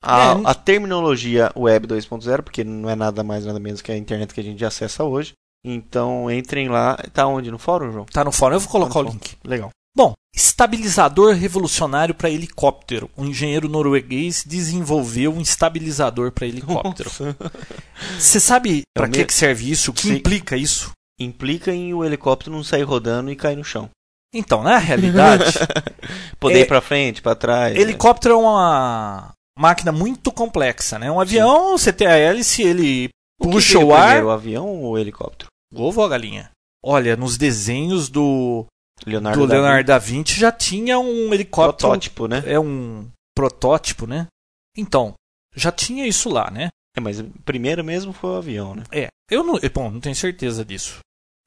a, É, a terminologia Web 2.0, porque não é nada mais nada menos que a internet que a gente acessa hoje. Então entrem lá. Tá onde? No fórum, João? Tá no fórum. Eu vou colocar Tá o link. Legal. Bom, estabilizador revolucionário para helicóptero. Um engenheiro norueguês desenvolveu um estabilizador para helicóptero. Você sabe para É o que, me- que serve isso? O que Sim. implica isso? Implica em o helicóptero não sair rodando e cair no chão. Então, na realidade, [LAUGHS] Poder É- ir pra frente, pra trás. helicóptero é uma máquina muito complexa, né? Um avião, você tem a hélice, ele O puxa o ar. primeiro, o avião ou o helicóptero? Ovo ou a galinha? Olha, nos desenhos do, Leonardo, do da Leonardo da Vinci já tinha um Vinci. helicóptero. Protótipo, né? É um protótipo, né? Então, já tinha isso lá, né? É, mas primeiro mesmo foi o avião, né? É. Eu não, bom, não tenho certeza disso.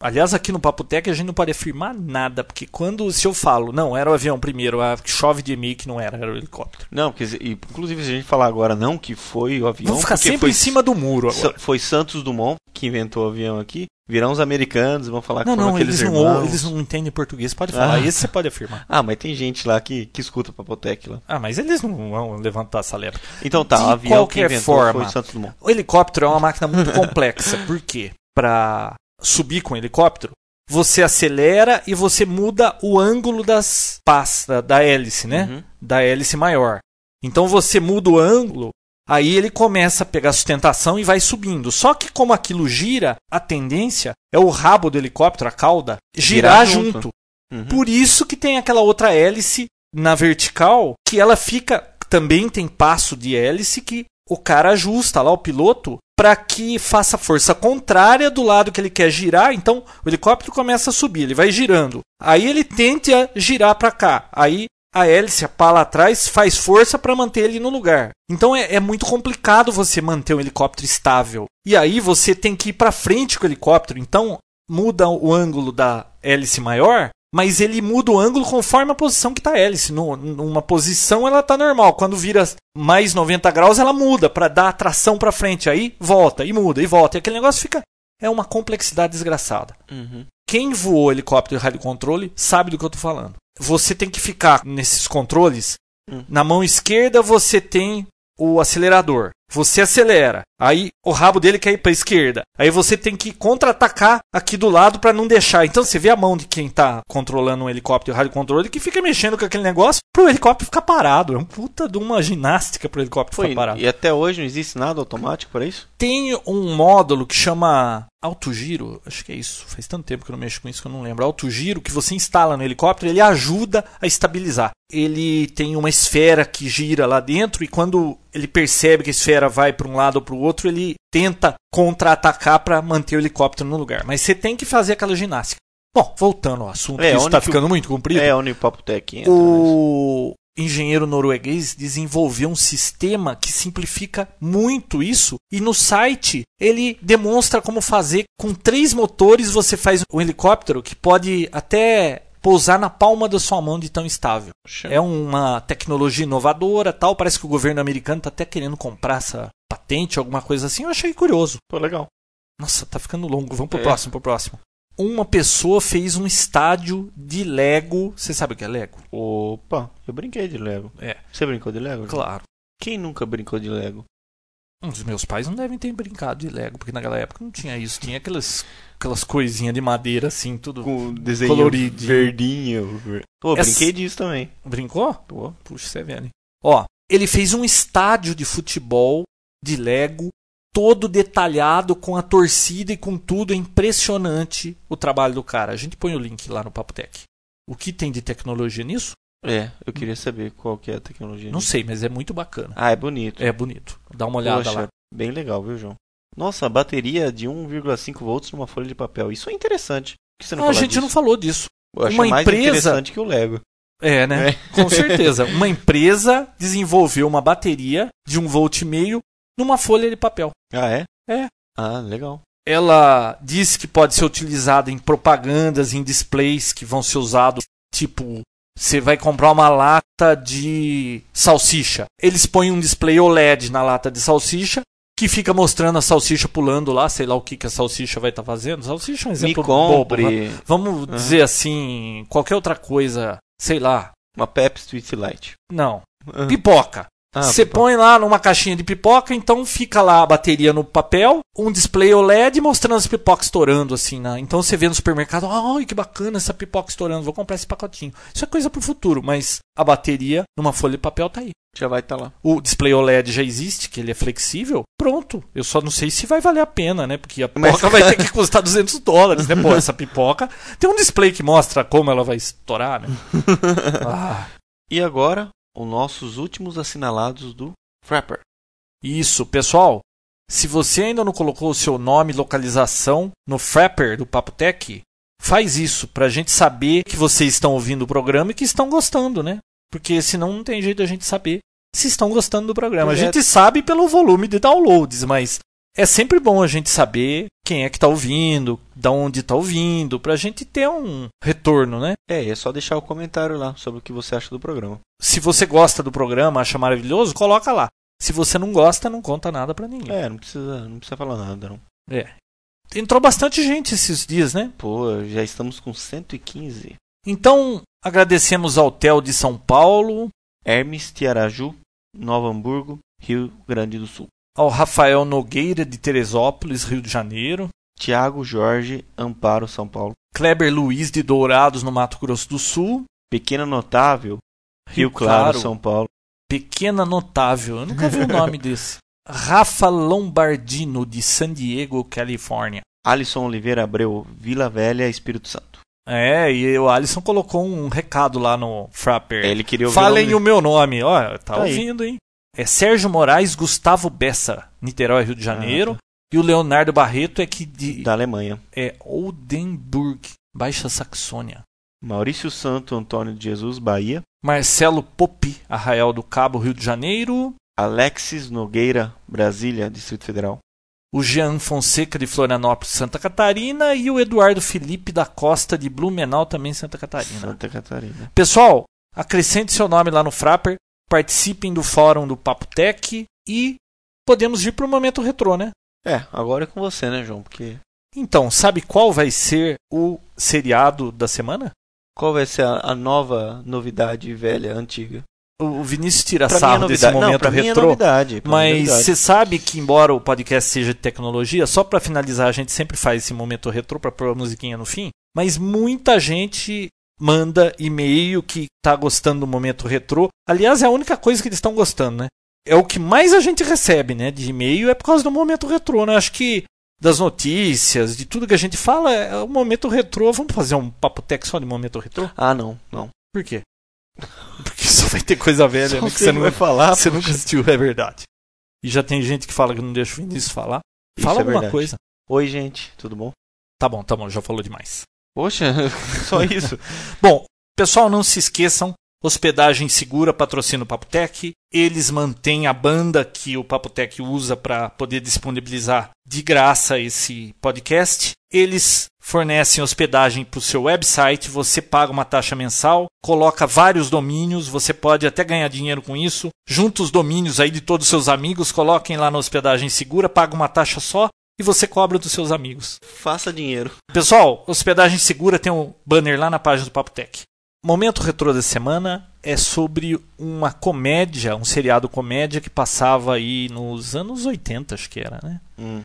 Aliás, aqui no Papotec a gente não pode afirmar nada, porque quando se eu falo, não, era o avião primeiro, a chove de e que não era, era o helicóptero. Não, quer dizer, e, inclusive se a gente falar agora não que foi o avião, Vamos ficar porque sempre foi, em cima do muro agora. foi Santos Dumont que inventou o avião aqui. Virão os americanos, vão falar que Não, foram não, eles não, irmãos. eles não entendem português, pode falar. Ah. Esse você pode afirmar. Ah, mas tem gente lá que, que escuta Papotec lá. Ah, mas eles não vão levantar essa letra. Então tá, De o avião que qualquer inventou forma. foi Santos Dumont. O helicóptero é uma máquina muito complexa. Por quê? Para subir com o helicóptero, você acelera e você muda o ângulo das pás, da, da hélice, né? Uhum. Da hélice maior. Então você muda o ângulo, aí ele começa a pegar sustentação e vai subindo. Só que como aquilo gira, a tendência é o rabo do helicóptero, a cauda, girar, Girar junto. junto. Uhum. Por isso que tem aquela outra hélice na vertical, que ela fica. Também tem passo de hélice que o cara ajusta lá, o piloto, para que faça força contrária do lado que ele quer girar. Então o helicóptero começa a subir, ele vai girando. Aí ele tenta girar para cá. Aí a hélice, a pá lá atrás, faz força para manter ele no lugar. Então é, é muito complicado você manter um helicóptero estável. E aí você tem que ir para frente com o helicóptero. Então muda o ângulo da hélice maior, mas ele muda o ângulo conforme a posição que está a hélice. Numa posição ela está normal. Quando vira mais 90 graus, ela muda para dar atração para frente. Aí volta e muda e volta. E aquele negócio fica. É uma complexidade desgraçada. Uhum. Quem voou helicóptero de rádio controle sabe do que eu estou falando. Você tem que ficar nesses controles. Hum. Na mão esquerda você tem o acelerador. Você acelera. Aí o rabo dele quer ir para a esquerda. Aí você tem que contra-atacar aqui do lado para não deixar. Então você vê a mão de quem está controlando um helicóptero de rádio controle que fica mexendo com aquele negócio para o helicóptero ficar parado. É um puta de uma ginástica para o helicóptero Foi, ficar parado. e até hoje não existe nada automático para isso? Tem um módulo que chama autogiro, acho que é isso. Faz tanto tempo que eu não mexo com isso que eu não lembro. Autogiro que você instala no helicóptero, ele ajuda a estabilizar. Ele tem uma esfera que gira lá dentro e quando ele percebe que a esfera vai para um lado ou para o outro, ele tenta contra-atacar para manter o helicóptero no lugar. Mas você tem que fazer aquela ginástica. Bom, voltando ao assunto, É, isso está ficando muito comprido. É onde o Papotec entra. O engenheiro norueguês desenvolveu um sistema que simplifica muito isso e no site ele demonstra como fazer com três motores você faz um helicóptero que pode até pousar na palma da sua mão de tão estável. É uma tecnologia inovadora, tal, parece que o governo americano está até querendo comprar essa patente, alguma coisa assim. Eu achei curioso. Pô, legal. Nossa, tá ficando longo. Vamos pro É. próximo, pro próximo. Uma pessoa fez um estádio de Lego. Você sabe o que é Lego? Opa, eu brinquei de Lego. É. Você brincou de Lego? Claro. Quem nunca brincou de Lego? Dos meus pais não devem ter brincado de Lego, porque naquela época não tinha isso. Tinha aquelas, aquelas coisinhas de madeira assim, tudo. Com desenho Coloridinho. verdinho. ver- Pô, Essa- brinquei disso também. Brincou? Pô, Puxa, você é velho. hein? Ó, ele fez um estádio de futebol de Lego, todo detalhado, com a torcida e com tudo. É impressionante o trabalho do cara. A gente põe o link lá no Papotec. O que tem de tecnologia nisso? é, eu queria saber qual que é a tecnologia. Não disso. sei, mas é muito bacana. Ah, é bonito. É bonito. Dá uma olhada Poxa, lá. bem legal, viu, João? Nossa, bateria de 1,5 volts numa folha de papel. Isso é interessante. Por que você não Ah, a gente disso? não falou disso. Eu uma mais empresa- interessante que o Lego. É, né? É. Com certeza. Uma empresa desenvolveu uma bateria de um volt e meio numa folha de papel. Ah, é? É. Ah, legal. Ela diz que pode ser utilizada em propagandas, em displays que vão ser usados, tipo, você vai comprar uma lata de salsicha. Eles põem um display OLED na lata de salsicha que fica mostrando a salsicha pulando lá, sei lá o que, que a salsicha vai estar fazendo. Salsicha é um Me exemplo bobo. né? compre Vamos dizer assim, qualquer outra coisa, sei lá. uma Pepsi Twist Light. Não. Ah. Pipoca. Ah, Você pipoca. põe lá numa caixinha de pipoca, então fica lá a bateria no papel, um display OLED mostrando as pipocas estourando assim, né? Então você vê no supermercado, ai que bacana essa pipoca estourando, vou comprar esse pacotinho. Isso é coisa pro futuro, mas a bateria numa folha de papel tá aí. Já vai estar lá. O display OLED já existe, que ele é flexível. Pronto. Eu só não sei se vai valer a pena, né? Porque a pipoca vai [LAUGHS] ter que custar 200 dólares, né? Pô, essa pipoca tem um display que mostra como ela vai estourar, né? [LAUGHS] Ah, E agora, os nossos últimos assinalados do Frapper. Isso, pessoal. Se você ainda não colocou o seu nome e localização no Frapper do Papotec, faz isso pra gente saber que vocês estão ouvindo o programa e que estão gostando, né? Porque senão não tem jeito da gente saber se estão gostando do programa. Pois A é. gente sabe pelo volume de downloads, mas é sempre bom a gente saber quem é que está ouvindo, da onde está ouvindo, para a gente ter um retorno, né? É, é só deixar o comentário lá sobre o que você acha do programa. Se você gosta do programa, acha maravilhoso, coloca lá. Se você não gosta, não conta nada para ninguém. É, não precisa, não precisa falar nada, não. É. Entrou bastante gente esses dias, né? Pô, já estamos com 115. Então, agradecemos ao Tel de São Paulo, Hermes Tiaraju, Novo Hamburgo, Rio Grande do Sul. Ao Rafael Nogueira de Teresópolis, Rio de Janeiro, Tiago Jorge, Amparo, São Paulo. Kleber Luiz de Dourados, no Mato Grosso do Sul, Pequena Notável, Rio Claro, São Paulo. Pequena Notável, eu nunca vi o nome [LAUGHS] desse. Rafa Lombardino, de San Diego, Califórnia. Alisson Oliveira Abreu, Vila Velha, Espírito Santo. É, e o Alisson colocou um recado lá no Frapper. É, ele queria ouvir Falem o o meu nome. Ó, tá, Tá aí. ouvindo, hein? É Sérgio Moraes Gustavo Bessa, Niterói, Rio de Janeiro. Ah, tá. E o Leonardo Barreto é que de, da Alemanha. é Oldenburg, Baixa Saxônia. Maurício Santo Antônio de Jesus, Bahia. Marcelo Popi, Arraial do Cabo, Rio de Janeiro. Alexis Nogueira, Brasília, Distrito Federal. O Jean Fonseca de Florianópolis, Santa Catarina. E o Eduardo Felipe da Costa de Blumenau, também Santa Catarina. Santa Catarina. Pessoal, acrescente seu nome lá no Frapper, participem do fórum do Papo Tech e podemos ir para o momento retrô, né? É, agora é com você, né, João? Porque Então, sabe qual vai ser o seriado da semana? qual vai ser a, a nova novidade velha, antiga? O Vinícius tira Pra é sarro desse novidade. Não, momento pra mim é retrô. novidade. é Mas você sabe que, embora o podcast seja de tecnologia, só para finalizar, a gente sempre faz esse momento retrô para pôr a musiquinha no fim. Mas muita gente manda e-mail que tá gostando do momento retrô. Aliás, é a única coisa que eles estão gostando, né? É o que mais a gente recebe, né? De e-mail é por causa do momento retrô, né? Acho que das notícias, de tudo que a gente fala, é o momento retrô. Vamos fazer um papo tech só de momento retrô? Ah, não, não. Por quê? [LAUGHS] Porque só vai ter coisa velha, né? Que você não vai [LAUGHS] falar. você poxa. nunca assistiu, é verdade. E já tem gente que fala que não deixa o Vinícius falar. Isso Fala é alguma verdade. coisa. Oi, gente, tudo bom? Tá bom, tá bom, já falou demais. Poxa, [LAUGHS] só isso. [LAUGHS] Bom, pessoal, não se esqueçam. Hospedagem Segura patrocina o Papotec. Eles mantêm a banda que o Papotec usa para poder disponibilizar de graça esse podcast. Eles fornecem hospedagem para o seu website. Você paga uma taxa mensal, coloca vários domínios. Você pode até ganhar dinheiro com isso. Junta os domínios aí de todos os seus amigos, coloquem lá na Hospedagem Segura, paga uma taxa só e você cobra dos seus amigos. Faça dinheiro. Pessoal, hospedagem segura tem um banner lá na página do Papo Tech. Momento retrô da semana é sobre uma comédia, um seriado comédia que passava aí nos anos 80, acho que era, né? Hum.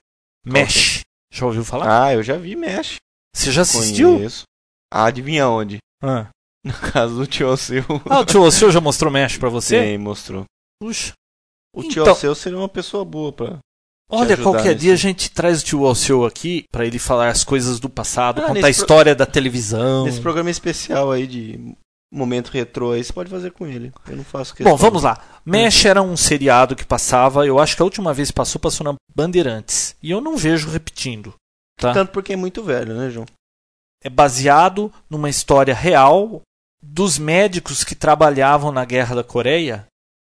Mesh. Já ouviu falar? Ah, eu já vi Mesh. Você já assistiu? Conheço. Ah, adivinha onde? Ah. [LAUGHS] No caso do tio Alceu. Ah, o tio Alceu já mostrou Mesh pra você? Sim, mostrou. Puxa. O tio Então- Alceu seria uma pessoa boa pra. Olha, qualquer dia a gente traz o tio Alceu aqui pra ele falar as coisas do passado, Ah, contar a nesse pro- história da televisão. Nesse programa especial aí de momento retrô aí, você pode fazer com ele. Eu não faço questão. Bom, vamos lá. Mesh era um seriado que passava, eu acho que a última vez que passou, passou na Bandeirantes. E eu não vejo repetindo. Tá? Tanto porque é muito velho, né, João? É baseado numa história real dos médicos que trabalhavam na Guerra da Coreia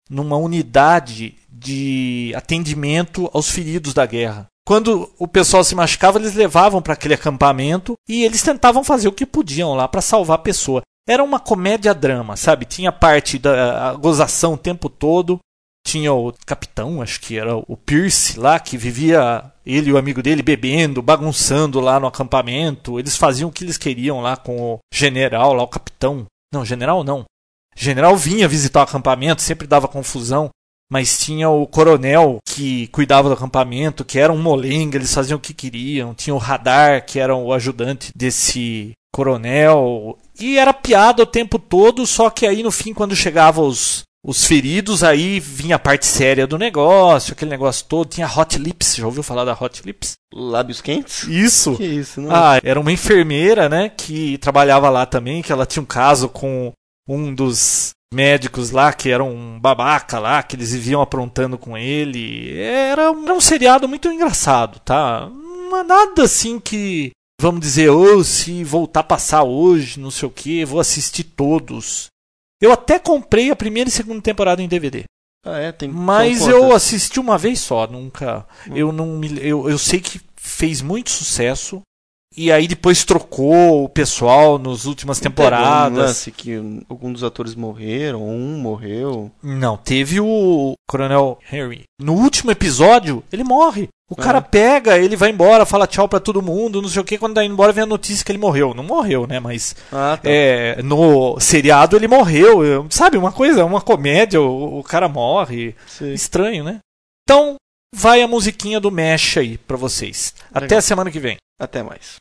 numa unidade de atendimento aos feridos da guerra. Quando o pessoal se machucava, eles levavam para aquele acampamento e eles tentavam fazer o que podiam lá para salvar a pessoa. Era uma comédia-drama, sabe? Tinha parte da gozação o tempo todo. Tinha o capitão, acho que era o Pierce lá, que vivia ele e o amigo dele bebendo, bagunçando lá no acampamento. Eles faziam o que eles queriam lá com o general, lá o capitão. Não, general não. General vinha visitar o acampamento, sempre dava confusão. Mas tinha o coronel que cuidava do acampamento, que era um molenga, eles faziam o que queriam. Tinha o radar, que era o ajudante desse coronel. E era piada o tempo todo, só que aí no fim, quando chegavam os, os feridos, aí vinha a parte séria do negócio, aquele negócio todo. Tinha Hot Lips, já ouviu falar da Hot Lips? Lábios quentes? Isso! Que isso, não? Ah, era uma enfermeira, né, que trabalhava lá também, que ela tinha um caso com um dos médicos lá, que era um babaca lá, que eles viviam aprontando com ele. Era um, seriado muito engraçado, tá? Não é nada assim que, vamos dizer, oh, se voltar a passar hoje, não sei o que, vou assistir todos. Eu até comprei a primeira e segunda temporada em DVD. Ah, é, tem Mas eu assisti uma vez só, nunca. Hum. Eu não me, eu, eu sei que fez muito sucesso. E aí depois trocou o pessoal nas últimas Não teve Um temporadas. lance que algum dos atores morreram, um morreu. Não, teve o Coronel Henry. No último episódio, ele morre. O cara pega, ele vai embora, fala tchau pra todo mundo, não sei o que. Quando tá indo embora, vem a notícia que ele morreu. Não morreu, né? Mas Ah, tá. é, no seriado ele morreu. Eu- Sabe, uma coisa, uma comédia, o, o cara morre. Sei. Estranho, né? Então, vai a musiquinha do Mesh aí pra vocês. Até Legal. a semana que vem. Até mais.